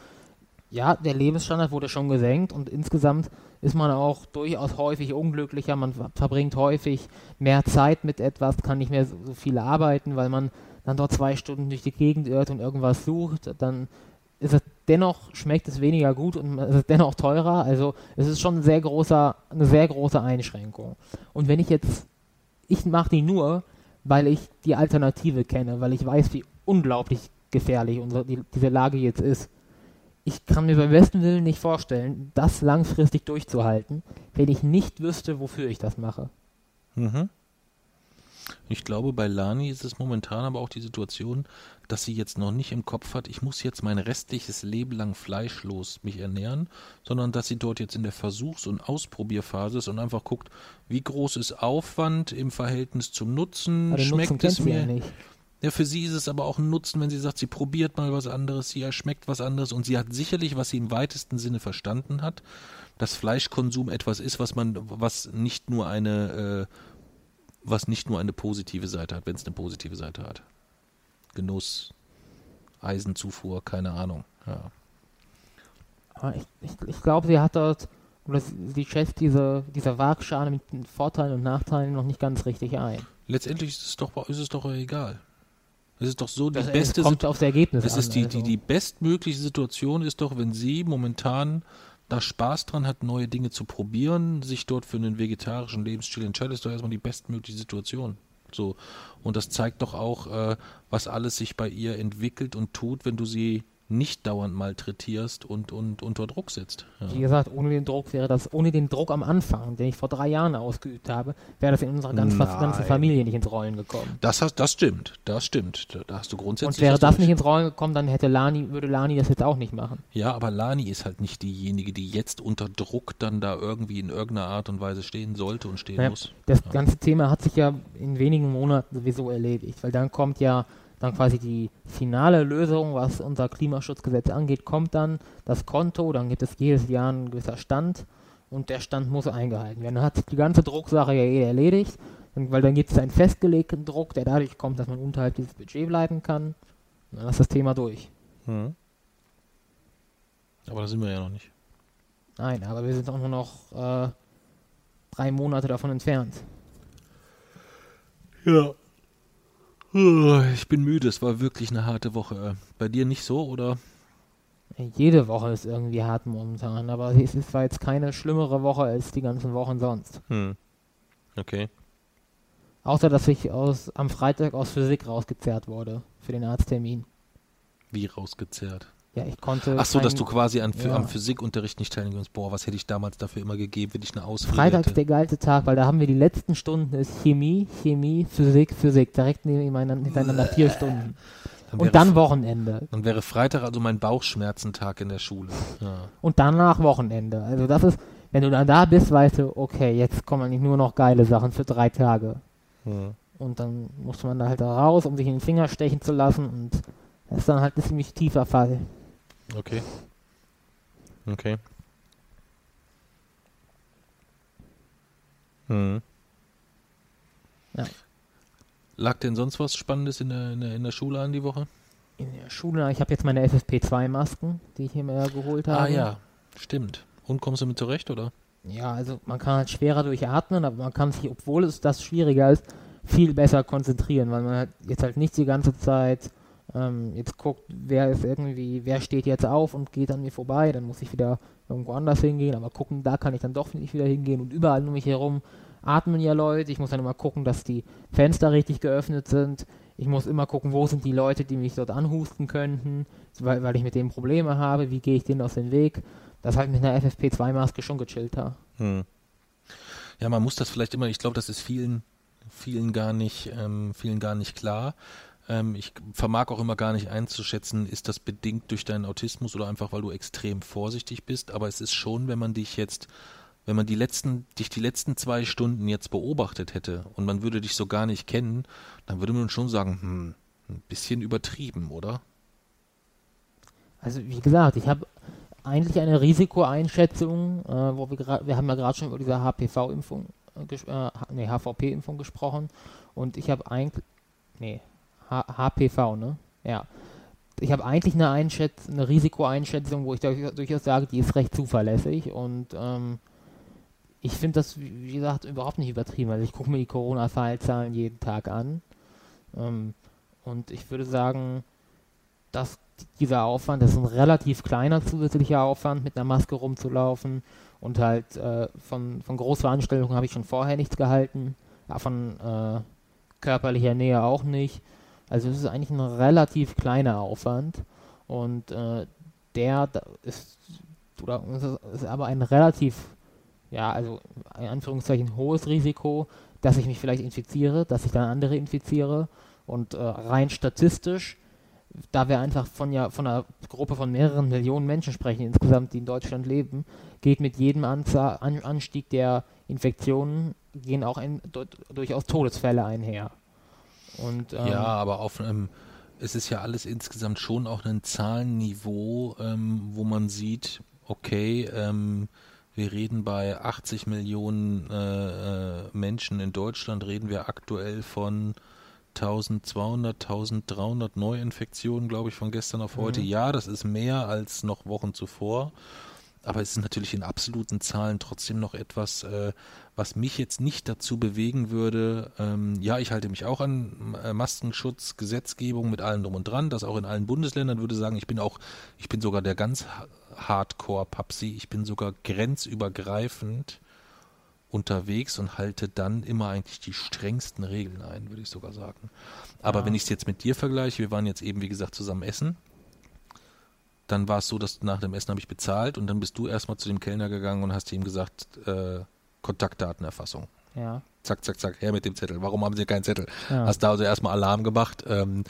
B: ja, der Lebensstandard wurde schon gesenkt und insgesamt ist man auch durchaus häufig unglücklicher. Man verbringt häufig mehr Zeit mit etwas, kann nicht mehr so, so viel arbeiten, weil man dann dort zwei Stunden durch die Gegend irrt und irgendwas sucht. Dann ist es dennoch schmeckt es weniger gut und es ist dennoch teurer. Also es ist schon ein sehr großer, eine sehr große Einschränkung. Und wenn ich jetzt, ich mache die nur, weil ich die Alternative kenne, weil ich weiß, wie unglaublich gefährlich unsere, die, diese Lage jetzt ist. Ich kann mir beim besten Willen nicht vorstellen, das langfristig durchzuhalten, wenn ich nicht wüsste, wofür ich das mache.
A: Mhm. Ich glaube, bei Lani ist es momentan aber auch die Situation, dass sie jetzt noch nicht im Kopf hat, ich muss jetzt mein restliches Leben lang fleischlos mich ernähren, sondern dass sie dort jetzt in der Versuchs- und Ausprobierphase ist und einfach guckt, wie groß ist Aufwand im Verhältnis zum Nutzen,
B: den
A: schmeckt
B: Nutzen
A: es
B: sie ja
A: mir.
B: nicht.
A: Ja, für sie ist es aber auch ein Nutzen, wenn sie sagt, sie probiert mal was anderes, sie schmeckt was anderes und sie hat sicherlich, was sie im weitesten Sinne verstanden hat, dass Fleischkonsum etwas ist, was man, was nicht nur eine, äh, was nicht nur eine positive Seite hat, wenn es eine positive Seite hat. Genuss, Eisenzufuhr, keine Ahnung. Ja.
B: Aber ich, ich, ich glaube, sie hat dort, oder sie schätzt diese, diese Waagschale mit den Vorteilen und Nachteilen noch nicht ganz richtig ein.
A: Letztendlich ist es doch, ist es doch egal. Es ist doch so, die
B: Das,
A: beste
B: es kommt aufs Ergebnis
A: Es
B: an.
A: ist die,
B: also.
A: die, die bestmögliche Situation ist doch, wenn sie momentan da Spaß dran hat, neue Dinge zu probieren, sich dort für einen vegetarischen Lebensstil entscheidet, ist doch erstmal die bestmögliche Situation. So. Und das zeigt doch auch, äh, was alles sich bei ihr entwickelt und tut, wenn du sie nicht dauernd malträtierst und, und unter Druck setzt.
B: Wie
A: Ja.
B: gesagt, ohne den Druck wäre das, ohne den Druck am Anfang, den ich vor drei Jahren ausgeübt habe, wäre das in unserer ganz, ganzen. Familie nicht ins Rollen gekommen.
A: Das, hast, das stimmt, das stimmt. Da, hast du grundsätzlich.
B: Und wäre das nicht ins Rollen gekommen, dann hätte Lani, würde Lani das jetzt auch nicht machen.
A: Ja, aber Lani ist halt nicht diejenige, die jetzt unter Druck dann da irgendwie in irgendeiner Art und Weise stehen sollte und stehen
B: Ja,
A: muss.
B: Das
A: Ja.
B: ganze Thema hat sich ja in wenigen Monaten sowieso erledigt, weil dann kommt ja dann quasi die finale Lösung, was unser Klimaschutzgesetz angeht, kommt dann das Konto, dann gibt es jedes Jahr ein gewisser Stand und der Stand muss eingehalten werden. Dann hat die ganze Drucksache ja eh erledigt, weil dann gibt es einen festgelegten Druck, der dadurch kommt, dass man unterhalb dieses Budget bleiben kann. Und dann ist das Thema durch.
A: Mhm. Aber da sind wir ja noch nicht.
B: Nein, aber wir sind auch nur noch äh, drei Monate davon entfernt.
A: Ja. Ich bin müde, es war wirklich eine harte Woche. Bei dir nicht so, oder?
B: Jede Woche ist irgendwie hart momentan, aber es ist zwar jetzt keine schlimmere Woche als die ganzen Wochen sonst.
A: Hm. Okay.
B: Außer, dass ich aus, am Freitag aus Physik rausgezerrt wurde für den Arzttermin.
A: Wie rausgezerrt.
B: Ja, ich konnte.
A: Ach so, dass
B: kein-
A: du quasi an,
B: ja.
A: am Physikunterricht nicht teilnehmen kannst. Boah, was hätte ich damals dafür immer gegeben, wenn ich eine Ausrede
B: Freitag ist der geilste Tag, weil da haben wir die letzten Stunden ist Chemie, Chemie, Physik, Physik. Direkt nebeneinander hintereinander vier Stunden.
A: Dann
B: Und dann Wochenende.
A: dann wäre Freitag also mein Bauchschmerzentag in der Schule. Ja.
B: Und danach Wochenende. Also das ist, wenn du dann da bist, weißt du, okay, jetzt kommen eigentlich nur noch geile Sachen für drei Tage.
A: Hm.
B: Und dann muss man da halt da raus, um sich in den Finger stechen zu lassen. Und das ist dann halt ein ziemlich tiefer Fall.
A: Okay. Okay. Hm.
B: Ja.
A: Lag denn sonst was Spannendes in der, in der, in der Schule an die Woche?
B: In der Schule, ich habe jetzt meine FFP2-Masken, die ich mir geholt habe.
A: Ah ja, stimmt. Und kommst du mit zurecht, oder?
B: Ja, also man kann halt schwerer durchatmen, aber man kann sich, obwohl es das schwieriger ist, viel besser konzentrieren, weil man halt jetzt halt nicht die ganze Zeit ähm, jetzt guckt, wer ist irgendwie, wer steht jetzt auf und geht an mir vorbei, dann muss ich wieder irgendwo anders hingehen, aber gucken, da kann ich dann doch nicht wieder hingehen und überall um mich herum atmen ja Leute, ich muss dann immer gucken, dass die Fenster richtig geöffnet sind, ich muss immer gucken, wo sind die Leute, die mich dort anhusten könnten, weil, weil ich mit denen Probleme habe, wie gehe ich denen aus dem Weg, das ist halt mit einer FFP2-Maske schon gechillter.
A: Hm. Ja, man muss das vielleicht immer, ich glaube, das ist vielen, vielen gar nicht, ähm, vielen gar nicht klar. Ähm, ich vermag auch immer gar nicht einzuschätzen, ist das bedingt durch deinen Autismus oder einfach, weil du extrem vorsichtig bist. Aber es ist schon, wenn man dich jetzt, wenn man die letzten, dich die letzten zwei Stunden jetzt beobachtet hätte und man würde dich so gar nicht kennen, dann würde man schon sagen, hm, ein bisschen übertrieben, oder?
B: Also wie gesagt, ich habe eigentlich eine Risikoeinschätzung, äh, wo wir gerade, wir haben ja gerade schon über diese HPV-Impfung, äh, äh, nee, HVP-Impfung gesprochen und ich habe eigentlich, nee, HPV, ne? Ja. Ich habe eigentlich eine, Einschätz eine Risikoeinschätzung, wo ich durchaus, sage, die ist recht zuverlässig und ähm, ich finde das, wie gesagt, überhaupt nicht übertrieben. Also ich gucke mir die Corona-Fallzahlen jeden Tag an ähm, und ich würde sagen, dass dieser Aufwand, das ist ein relativ kleiner zusätzlicher Aufwand, mit einer Maske rumzulaufen und halt äh, von, von Großveranstaltungen habe ich schon vorher nichts gehalten, von äh, körperlicher Nähe auch nicht. Also es ist eigentlich ein relativ kleiner Aufwand und äh, der ist, oder, ist aber ein relativ, ja, also in Anführungszeichen hohes Risiko, dass ich mich vielleicht infiziere, dass ich dann andere infiziere und äh, rein statistisch da wir einfach von ja von einer Gruppe von mehreren Millionen Menschen sprechen insgesamt, die in Deutschland leben, geht mit jedem Anzahl, An Anstieg der Infektionen gehen auch ein, durchaus Todesfälle einher.
A: Und, ähm, ja, aber auf einem, es ist ja alles insgesamt schon auch ein Zahlenniveau, ähm, wo man sieht, okay, ähm, wir reden bei 80 Millionen äh, äh, Menschen in Deutschland, reden wir aktuell von 1200, 1300 Neuinfektionen, glaube ich, von gestern auf heute. Mhm. Ja, das ist mehr als noch Wochen zuvor. Aber es ist natürlich in absoluten Zahlen trotzdem noch etwas, äh, was mich jetzt nicht dazu bewegen würde. Ähm, ja, ich halte mich auch an äh, Maskenschutzgesetzgebung mit allem drum und dran, das auch in allen Bundesländern würde sagen, ich bin auch, ich bin sogar der ganz Hardcore-Papsi, ich bin sogar grenzübergreifend unterwegs und halte dann immer eigentlich die strengsten Regeln ein, würde ich sogar sagen. Aber ja. wenn ich es jetzt mit dir vergleiche, wir waren jetzt eben, wie gesagt, zusammen essen. Dann war es so, dass nach dem Essen habe ich bezahlt und dann bist du erstmal zu dem Kellner gegangen und hast ihm gesagt, äh, Kontaktdatenerfassung.
B: Ja.
A: Zack, zack, zack, her mit dem Zettel. Warum haben sie keinen Zettel? Ja. Hast da also erstmal Alarm gemacht. Ähm,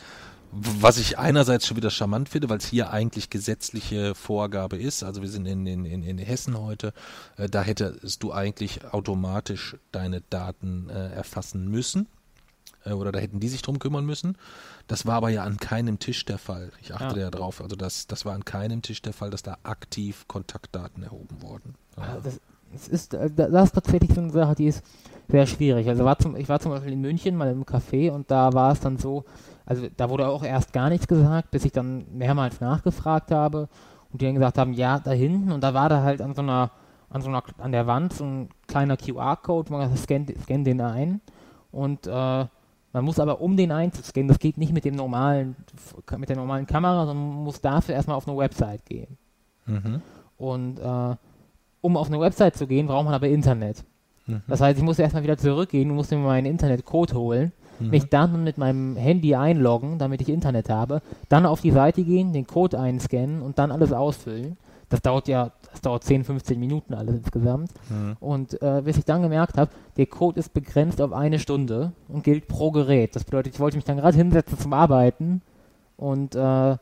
A: was ich einerseits schon wieder charmant finde, weil es hier eigentlich gesetzliche Vorgabe ist. Also wir sind in, in, in, in Hessen heute. Äh, da hättest du eigentlich automatisch deine Daten äh, erfassen müssen. Äh, oder da hätten die sich drum kümmern müssen. Das war aber ja an keinem Tisch der Fall. Ich achte ja, ja drauf. Also das, das war an keinem Tisch der Fall, dass da aktiv Kontaktdaten erhoben wurden.
B: Ja. Das, das, ist, äh, das ist tatsächlich so eine Sache, die ist sehr schwierig. Also war zum, ich war zum Beispiel in München mal im Café und da war es dann so, also da wurde auch erst gar nichts gesagt, bis ich dann mehrmals nachgefragt habe und die dann gesagt haben, ja, da hinten und da war da halt an so einer, an so einer, an der Wand so ein kleiner QR-Code, man sagt, scan, scan den ein und äh, man muss aber um den einzuscannen, das geht nicht mit dem normalen, mit der normalen Kamera, sondern man muss dafür erstmal auf eine Website gehen. Mhm. Und äh, um auf eine Website zu gehen, braucht man aber Internet. Mhm. Das heißt, ich muss erstmal wieder zurückgehen und musste mir meinen Internetcode holen mhm. mich dann mit meinem Handy einloggen, damit ich Internet habe, dann auf die Seite gehen, den Code einscannen und dann alles ausfüllen. Das dauert ja, das dauert 10, 15 Minuten alles insgesamt. Mhm. Und äh, bis ich dann gemerkt habe, der Code ist begrenzt auf eine Stunde und gilt pro Gerät. Das bedeutet, ich wollte mich dann gerade hinsetzen zum Arbeiten und äh,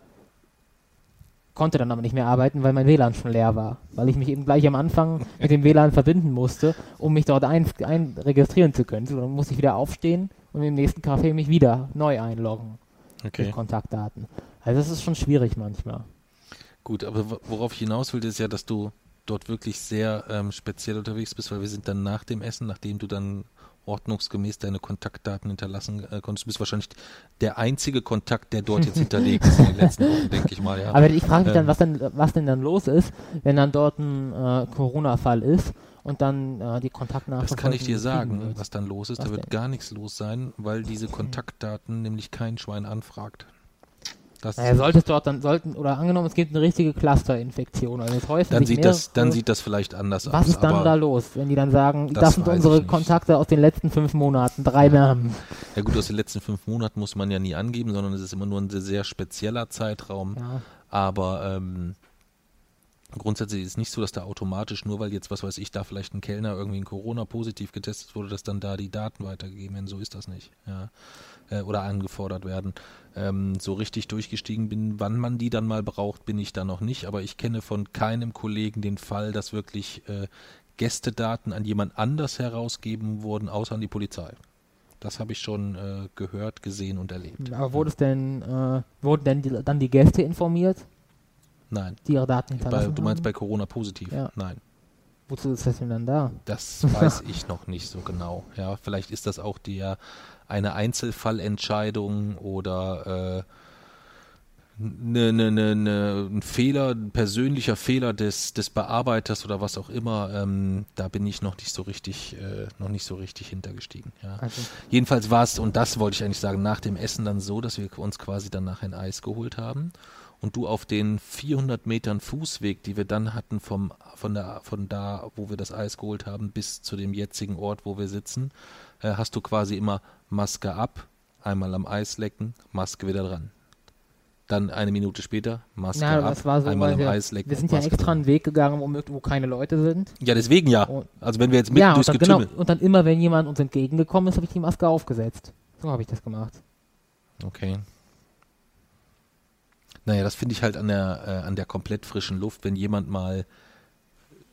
B: konnte dann aber nicht mehr arbeiten, weil mein WLAN schon leer war. Weil ich mich eben gleich am Anfang mit dem WLAN verbinden musste, um mich dort ein, ein registrieren zu können. So, dann musste ich wieder aufstehen und im nächsten Café mich wieder neu einloggen. Okay. Mit Kontaktdaten. Also das ist schon schwierig manchmal.
A: Gut, aber worauf ich hinaus will, ist ja, dass du dort wirklich sehr ähm, speziell unterwegs bist, weil wir sind dann nach dem Essen, nachdem du dann ordnungsgemäß deine Kontaktdaten hinterlassen äh, konntest. Du bist wahrscheinlich der einzige Kontakt, der dort jetzt <laughs> hinterlegt ist in den letzten Wochen, denke ich mal. Ja.
B: Aber ich frage mich dann, ähm. was denn, was denn dann los ist, wenn dann dort ein äh, Corona-Fall ist und dann äh, die Kontaktnachrichten.
A: Das kann ich dir sagen, was dann los ist. Was da wird denn? gar nichts los sein, weil diese Kontaktdaten nämlich kein Schwein anfragt.
B: Das naja, sollte es dort dann, sollten, oder angenommen, es gibt eine richtige Clusterinfektion, also es häufen
A: dann sieht das, Dann sieht das vielleicht anders
B: was aus. Was ist dann da los, wenn die dann sagen, das, das sind unsere Kontakte aus den letzten fünf Monaten, drei Namen?
A: Ja gut, aus den letzten fünf Monaten muss man ja nie angeben, sondern es ist immer nur ein sehr, sehr spezieller Zeitraum. Ja. Aber ähm, Grundsätzlich ist es nicht so, dass da automatisch, nur weil jetzt, was weiß ich, da vielleicht ein Kellner irgendwie in Corona positiv getestet wurde, dass dann da die Daten weitergegeben werden. So ist das nicht. Ja. Äh, oder angefordert werden. Ähm, so richtig durchgestiegen bin, wann man die dann mal braucht, bin ich da noch nicht. Aber ich kenne von keinem Kollegen den Fall, dass wirklich äh, Gästedaten an jemand anders herausgeben wurden, außer an die Polizei. Das habe ich schon äh, gehört, gesehen und erlebt.
B: Aber wurde es denn, äh, wurden denn die, dann die Gäste informiert?
A: Nein.
B: Die ihre Daten
A: hinterlassen bei, Du meinst haben? bei Corona positiv?
B: Ja.
A: Nein.
B: Wozu ist das denn dann da?
A: Das weiß <laughs> ich noch nicht so genau. Ja, vielleicht ist das auch der eine Einzelfallentscheidung oder ne, ne, ne, ein Fehler, ein persönlicher Fehler des, des Bearbeiters oder was auch immer, ähm, da bin ich noch nicht so richtig, äh, noch nicht so richtig hintergestiegen. Ja.
B: Also,
A: Jedenfalls war es, und das wollte ich eigentlich sagen, nach dem Essen dann so, dass wir uns quasi danach ein Eis geholt haben und du auf den 400 Metern Fußweg, die wir dann hatten vom, von, der, von da, wo wir das Eis geholt haben, bis zu dem jetzigen Ort, wo wir sitzen, äh, hast du quasi immer Maske ab, einmal am Eis lecken, Maske wieder dran. Dann eine Minute später, Maske
B: na,
A: ab,
B: so,
A: einmal am
B: wir,
A: Eis lecken.
B: wir sind ja
A: Maske
B: extra einen Weg gegangen, um irgendwo keine Leute sind.
A: Ja, deswegen ja.
B: Und-
A: Also wenn wir jetzt mitten
B: ja, und
A: durchs
B: dann, genau,
A: Getümmel.
B: und dann immer, wenn jemand uns entgegengekommen ist, habe ich die Maske aufgesetzt. So habe ich das gemacht.
A: Okay. Naja, das finde ich halt an der, äh, an der komplett frischen Luft, wenn jemand mal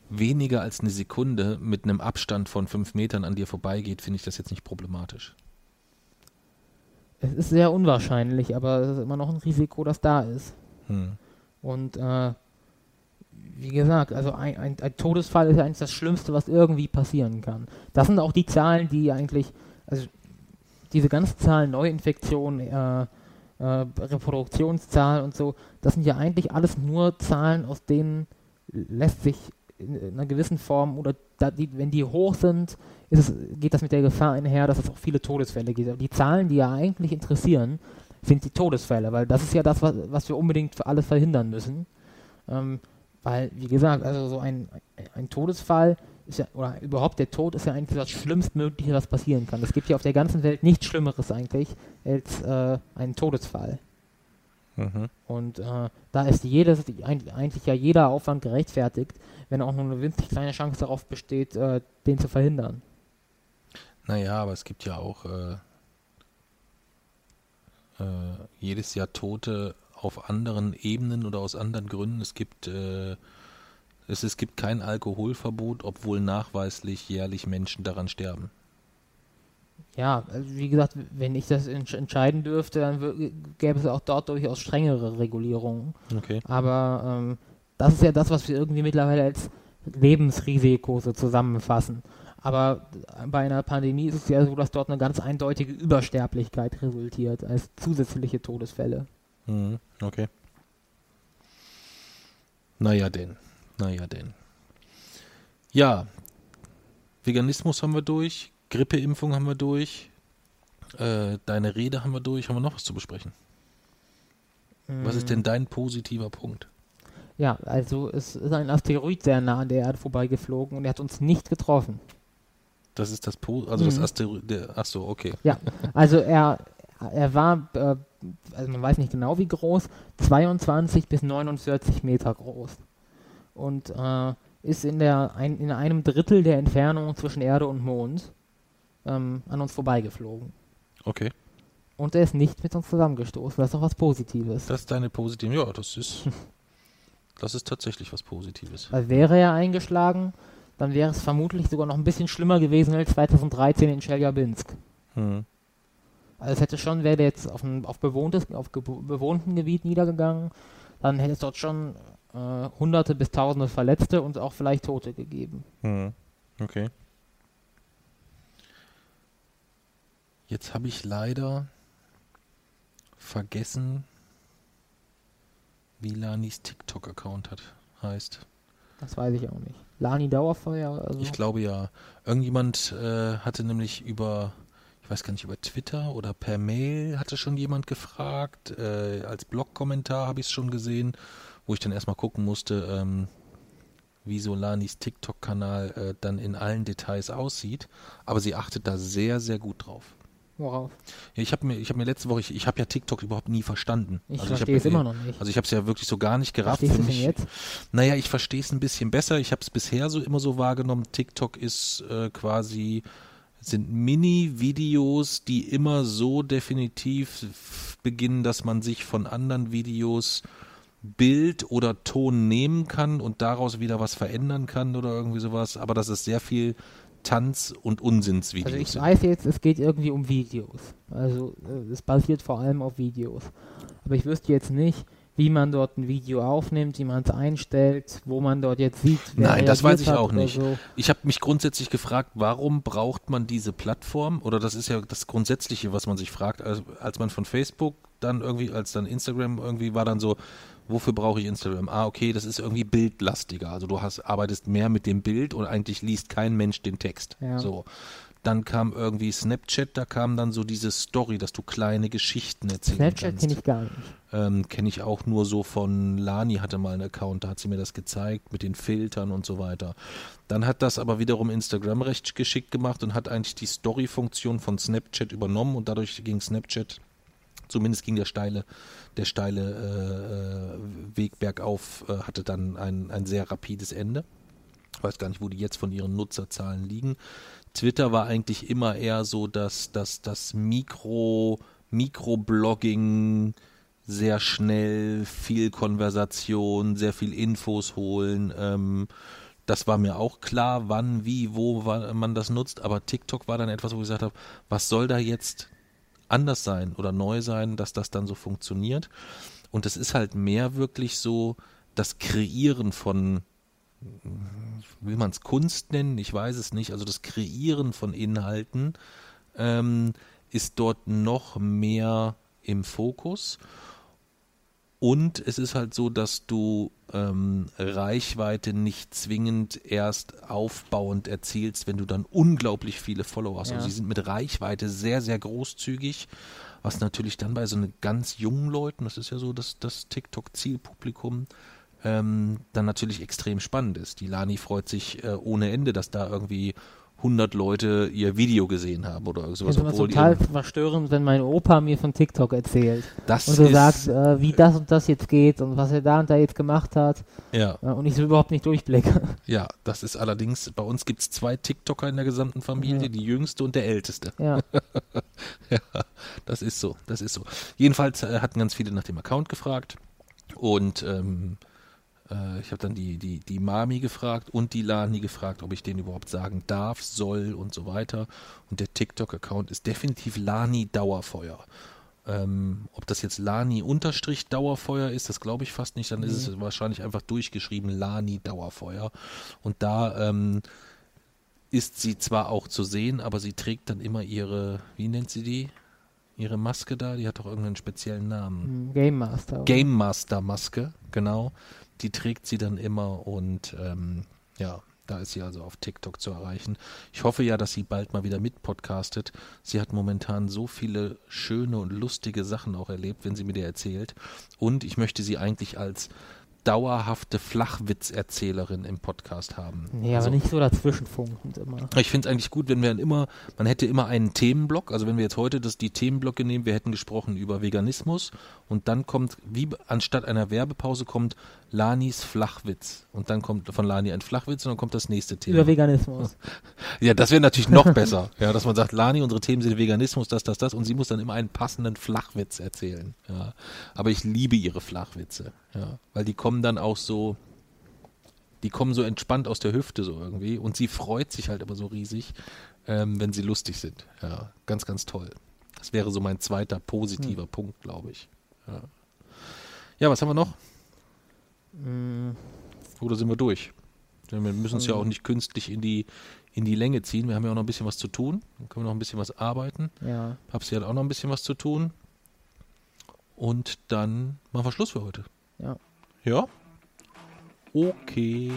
A: weniger als eine Sekunde mit einem Abstand von fünf Metern an dir vorbeigeht, finde ich das jetzt nicht problematisch.
B: Es ist sehr unwahrscheinlich, aber es ist immer noch ein Risiko, das da ist.
A: Hm.
B: Und äh, wie gesagt, also ein, ein, ein Todesfall ist ja eigentlich das Schlimmste, was irgendwie passieren kann. Das sind auch die Zahlen, die eigentlich, also diese ganzen Zahlen, Neuinfektionen, äh, äh, Reproduktionszahlen und so, das sind ja eigentlich alles nur Zahlen, aus denen lässt sich in einer gewissen Form oder da die, wenn die hoch sind, es, geht das mit der Gefahr einher, dass es auch viele Todesfälle gibt. Aber die Zahlen, die ja eigentlich interessieren, sind die Todesfälle, weil das ist ja das, was, was wir unbedingt für alles verhindern müssen. Ähm, weil, wie gesagt, also so ein, ein Todesfall ist ja, oder überhaupt der Tod ist ja eigentlich das Schlimmstmögliche, was passieren kann. Es gibt ja auf der ganzen Welt nichts Schlimmeres eigentlich als äh, einen Todesfall.
A: Mhm.
B: Und äh, da ist jedes, eigentlich ja jeder Aufwand gerechtfertigt, wenn auch nur eine winzig kleine Chance darauf besteht, äh, den zu verhindern.
A: Naja, aber es gibt ja auch äh, äh, jedes Jahr Tote auf anderen Ebenen oder aus anderen Gründen. Es gibt, äh, es, es gibt kein Alkoholverbot, obwohl nachweislich jährlich Menschen daran sterben.
B: Ja, also wie gesagt, wenn ich das entsch entscheiden dürfte, dann gäbe es auch dort durchaus strengere Regulierungen.
A: Okay.
B: Aber ähm, das ist ja das, was wir irgendwie mittlerweile als Lebensrisiko so zusammenfassen. Aber bei einer Pandemie ist es ja so, dass dort eine ganz eindeutige Übersterblichkeit resultiert als zusätzliche Todesfälle.
A: Mhm, okay. Naja denn, naja denn. Ja, Veganismus haben wir durch, Grippeimpfung haben wir durch, äh, deine Rede haben wir durch, haben wir noch was zu besprechen? Was ist denn dein positiver Punkt?
B: Ja, also es ist ein Asteroid sehr nah an der Erde vorbeigeflogen und er hat uns nicht getroffen.
A: Das ist das po also das
B: Mhm.
A: Asteroid, der, ach so, okay.
B: Ja, also er, er war, äh, also man weiß nicht genau wie groß, 22 bis 49 Meter groß. Und äh, ist in, der, ein, in einem Drittel der Entfernung zwischen Erde und Mond ähm, an uns vorbeigeflogen.
A: Okay.
B: Und er ist nicht mit uns zusammengestoßen. Das ist doch was Positives.
A: Das ist deine positive, ja, das ist, <laughs> das ist tatsächlich was Positives.
B: Weil wäre er eingeschlagen, dann wäre es vermutlich sogar noch ein bisschen schlimmer gewesen als 2013 in Chelyabinsk.
A: Hm.
B: Also es hätte schon, wäre der jetzt auf, ein, auf, bewohntes, auf bewohnten Gebiet niedergegangen, dann hätte es dort schon äh, hunderte bis tausende Verletzte und auch vielleicht Tote gegeben.
A: Hm. Okay. Jetzt habe ich leider vergessen, wie Lanis TikTok-Account hat, heißt.
B: Das weiß ich auch nicht. Lani Dauerfeuer, also
A: Ich glaube ja. Irgendjemand äh, hatte nämlich über, ich weiß gar nicht, über Twitter oder per Mail hatte schon jemand gefragt. Äh, als Blog-Kommentar habe ich es schon gesehen, wo ich dann erstmal gucken musste, ähm, wie so Lanis TikTok-Kanal äh, dann in allen Details aussieht. Aber sie achtet da sehr, sehr gut drauf.
B: Worauf?
A: Ja, ich habe mir, ich habe mir letzte Woche, ich, ich habe ja TikTok überhaupt nie verstanden.
B: Ich
A: Also hab
B: verstehe es
A: mir-
B: immer noch nicht.
A: Also ich habe es ja wirklich so gar nicht gerafft.
B: Verstehst
A: Für
B: es denn
A: mich,
B: jetzt?
A: naja, ich verstehe es ein bisschen besser. Ich habe es bisher so immer so wahrgenommen. TikTok ist äh, quasi sind Mini-Videos, die immer so definitiv beginnen, dass man sich von anderen Videos Bild oder Ton nehmen kann und daraus wieder was verändern kann oder irgendwie sowas. Aber das ist sehr viel Tanz- und Unsinnsvideos.
B: Also ich
A: sind.
B: weiß jetzt, es geht irgendwie um Videos. Also äh, es basiert vor allem auf Videos. Aber ich wüsste jetzt nicht, wie man dort ein Video aufnimmt, wie man es einstellt, wo man dort jetzt sieht.
A: Nein, das weiß ich auch nicht.
B: So.
A: Ich habe mich grundsätzlich gefragt, warum braucht man diese Plattform? Oder das ist ja das Grundsätzliche, was man sich fragt, als, als man von Facebook dann irgendwie, als dann Instagram irgendwie war dann so, wofür brauche ich Instagram? Ah, okay, das ist irgendwie bildlastiger. Also du hast, arbeitest mehr mit dem Bild und eigentlich liest kein Mensch den Text.
B: Ja.
A: So. Dann kam irgendwie Snapchat, da kam dann so diese Story, dass du kleine Geschichten erzählen
B: Snapchat
A: kannst.
B: kenne ich gar nicht.
A: Ähm, Kenne ich auch nur so von Lani hatte mal einen Account, da hat sie mir das gezeigt mit den Filtern und so weiter. Dann hat das aber wiederum Instagram recht geschickt gemacht und hat eigentlich die Story-Funktion von Snapchat übernommen und dadurch ging Snapchat, zumindest ging der steile, der steile äh, Weg bergauf, äh, hatte dann ein, ein sehr rapides Ende. Ich weiß gar nicht, wo die jetzt von ihren Nutzerzahlen liegen. Twitter war eigentlich immer eher so, dass dass das Mikro, Mikroblogging sehr schnell, viel Konversation, sehr viel Infos holen. Ähm, das war mir auch klar, wann, wie, wo man das nutzt. Aber TikTok war dann etwas, wo ich gesagt habe, was soll da jetzt anders sein oder neu sein, dass das dann so funktioniert. Und es ist halt mehr wirklich so das Kreieren von will man es Kunst nennen? Ich weiß es nicht. Also das Kreieren von Inhalten ähm, ist dort noch mehr im Fokus. Und es ist halt so, dass du ähm, Reichweite nicht zwingend erst aufbauend erzielst, wenn du dann unglaublich viele Follower hast.
B: Ja.
A: Also sie sind mit Reichweite sehr, sehr großzügig, was natürlich dann bei so einen ganz jungen Leuten, das ist ja so das, das TikTok-Zielpublikum, ähm, dann natürlich extrem spannend ist. Die Lani freut sich äh, ohne Ende, dass da irgendwie 100 Leute ihr Video gesehen haben oder
B: Ich
A: sowas.
B: finde es
A: Obwohl
B: total verstörend, wenn mein Opa mir von TikTok erzählt
A: das
B: und so
A: ist,
B: sagt, äh, wie das und das jetzt geht und was er da und da jetzt gemacht hat
A: ja,
B: äh, und ich so überhaupt nicht durchblicke. <laughs>
A: ja, das ist allerdings, bei uns gibt es zwei TikToker in der gesamten Familie,
B: Ja.
A: die jüngste und der älteste.
B: Ja, <laughs>
A: Ja, das ist so, das ist so. Jedenfalls äh, hatten ganz viele nach dem Account gefragt und ähm, äh, ich habe dann die, die, die Mami gefragt und die Lani gefragt, ob ich denen überhaupt sagen darf, soll und so weiter. Und der TikTok-Account ist definitiv Lani Dauerfeuer. Ähm, ob das jetzt Lani Unterstrich Dauerfeuer ist, das glaube ich fast nicht. Dann ist es wahrscheinlich einfach durchgeschrieben Lani Dauerfeuer. Und da ähm, ist sie zwar auch zu sehen, aber sie trägt dann immer ihre, wie nennt sie die? Ihre Maske da, die hat doch irgendeinen speziellen Namen.
B: hm, Game Master. oder?
A: Game Master Maske, genau. Die trägt sie dann immer und ähm, ja, da ist sie also auf TikTok zu erreichen. Ich hoffe ja, dass sie bald mal wieder mit podcastet. Sie hat momentan so viele schöne und lustige Sachen auch erlebt, wenn sie mir die erzählt. Und ich möchte sie eigentlich als dauerhafte Flachwitzerzählerin im Podcast haben.
B: Aber
A: Also-
B: nicht so dazwischenfunkend immer.
A: ich finde es eigentlich gut, wenn wir dann immer, man hätte immer einen Themenblock, also wenn wir jetzt heute das, die Themenblöcke nehmen, wir hätten gesprochen über Veganismus und dann kommt, wie anstatt einer Werbepause kommt Lanis Flachwitz und dann kommt von Lani ein Flachwitz und dann kommt das nächste Thema.
B: Über Veganismus. <laughs>
A: Ja, das wäre natürlich noch <laughs> besser, ja, dass man sagt, Lani, unsere Themen sind Veganismus, das, das, das und sie muss dann immer einen passenden Flachwitz erzählen, ja. Aber ich liebe ihre Flachwitze, ja, weil die kommen dann auch so, die kommen so entspannt aus der Hüfte so irgendwie und sie freut sich halt aber so riesig, ähm, wenn sie lustig sind, ja, ganz, ganz toll. Das wäre so mein zweiter positiver Punkt, glaube ich. Ja. ja, was haben wir noch? Oder sind wir durch? Wir müssen es ja auch nicht künstlich in die, in die Länge ziehen. Wir haben ja auch noch ein bisschen was zu tun. Dann können wir noch ein bisschen was arbeiten.
B: ja.
A: Papsi hat auch noch ein bisschen was zu tun. Und dann machen wir Schluss für heute.
B: Ja.
A: Ja? Okay.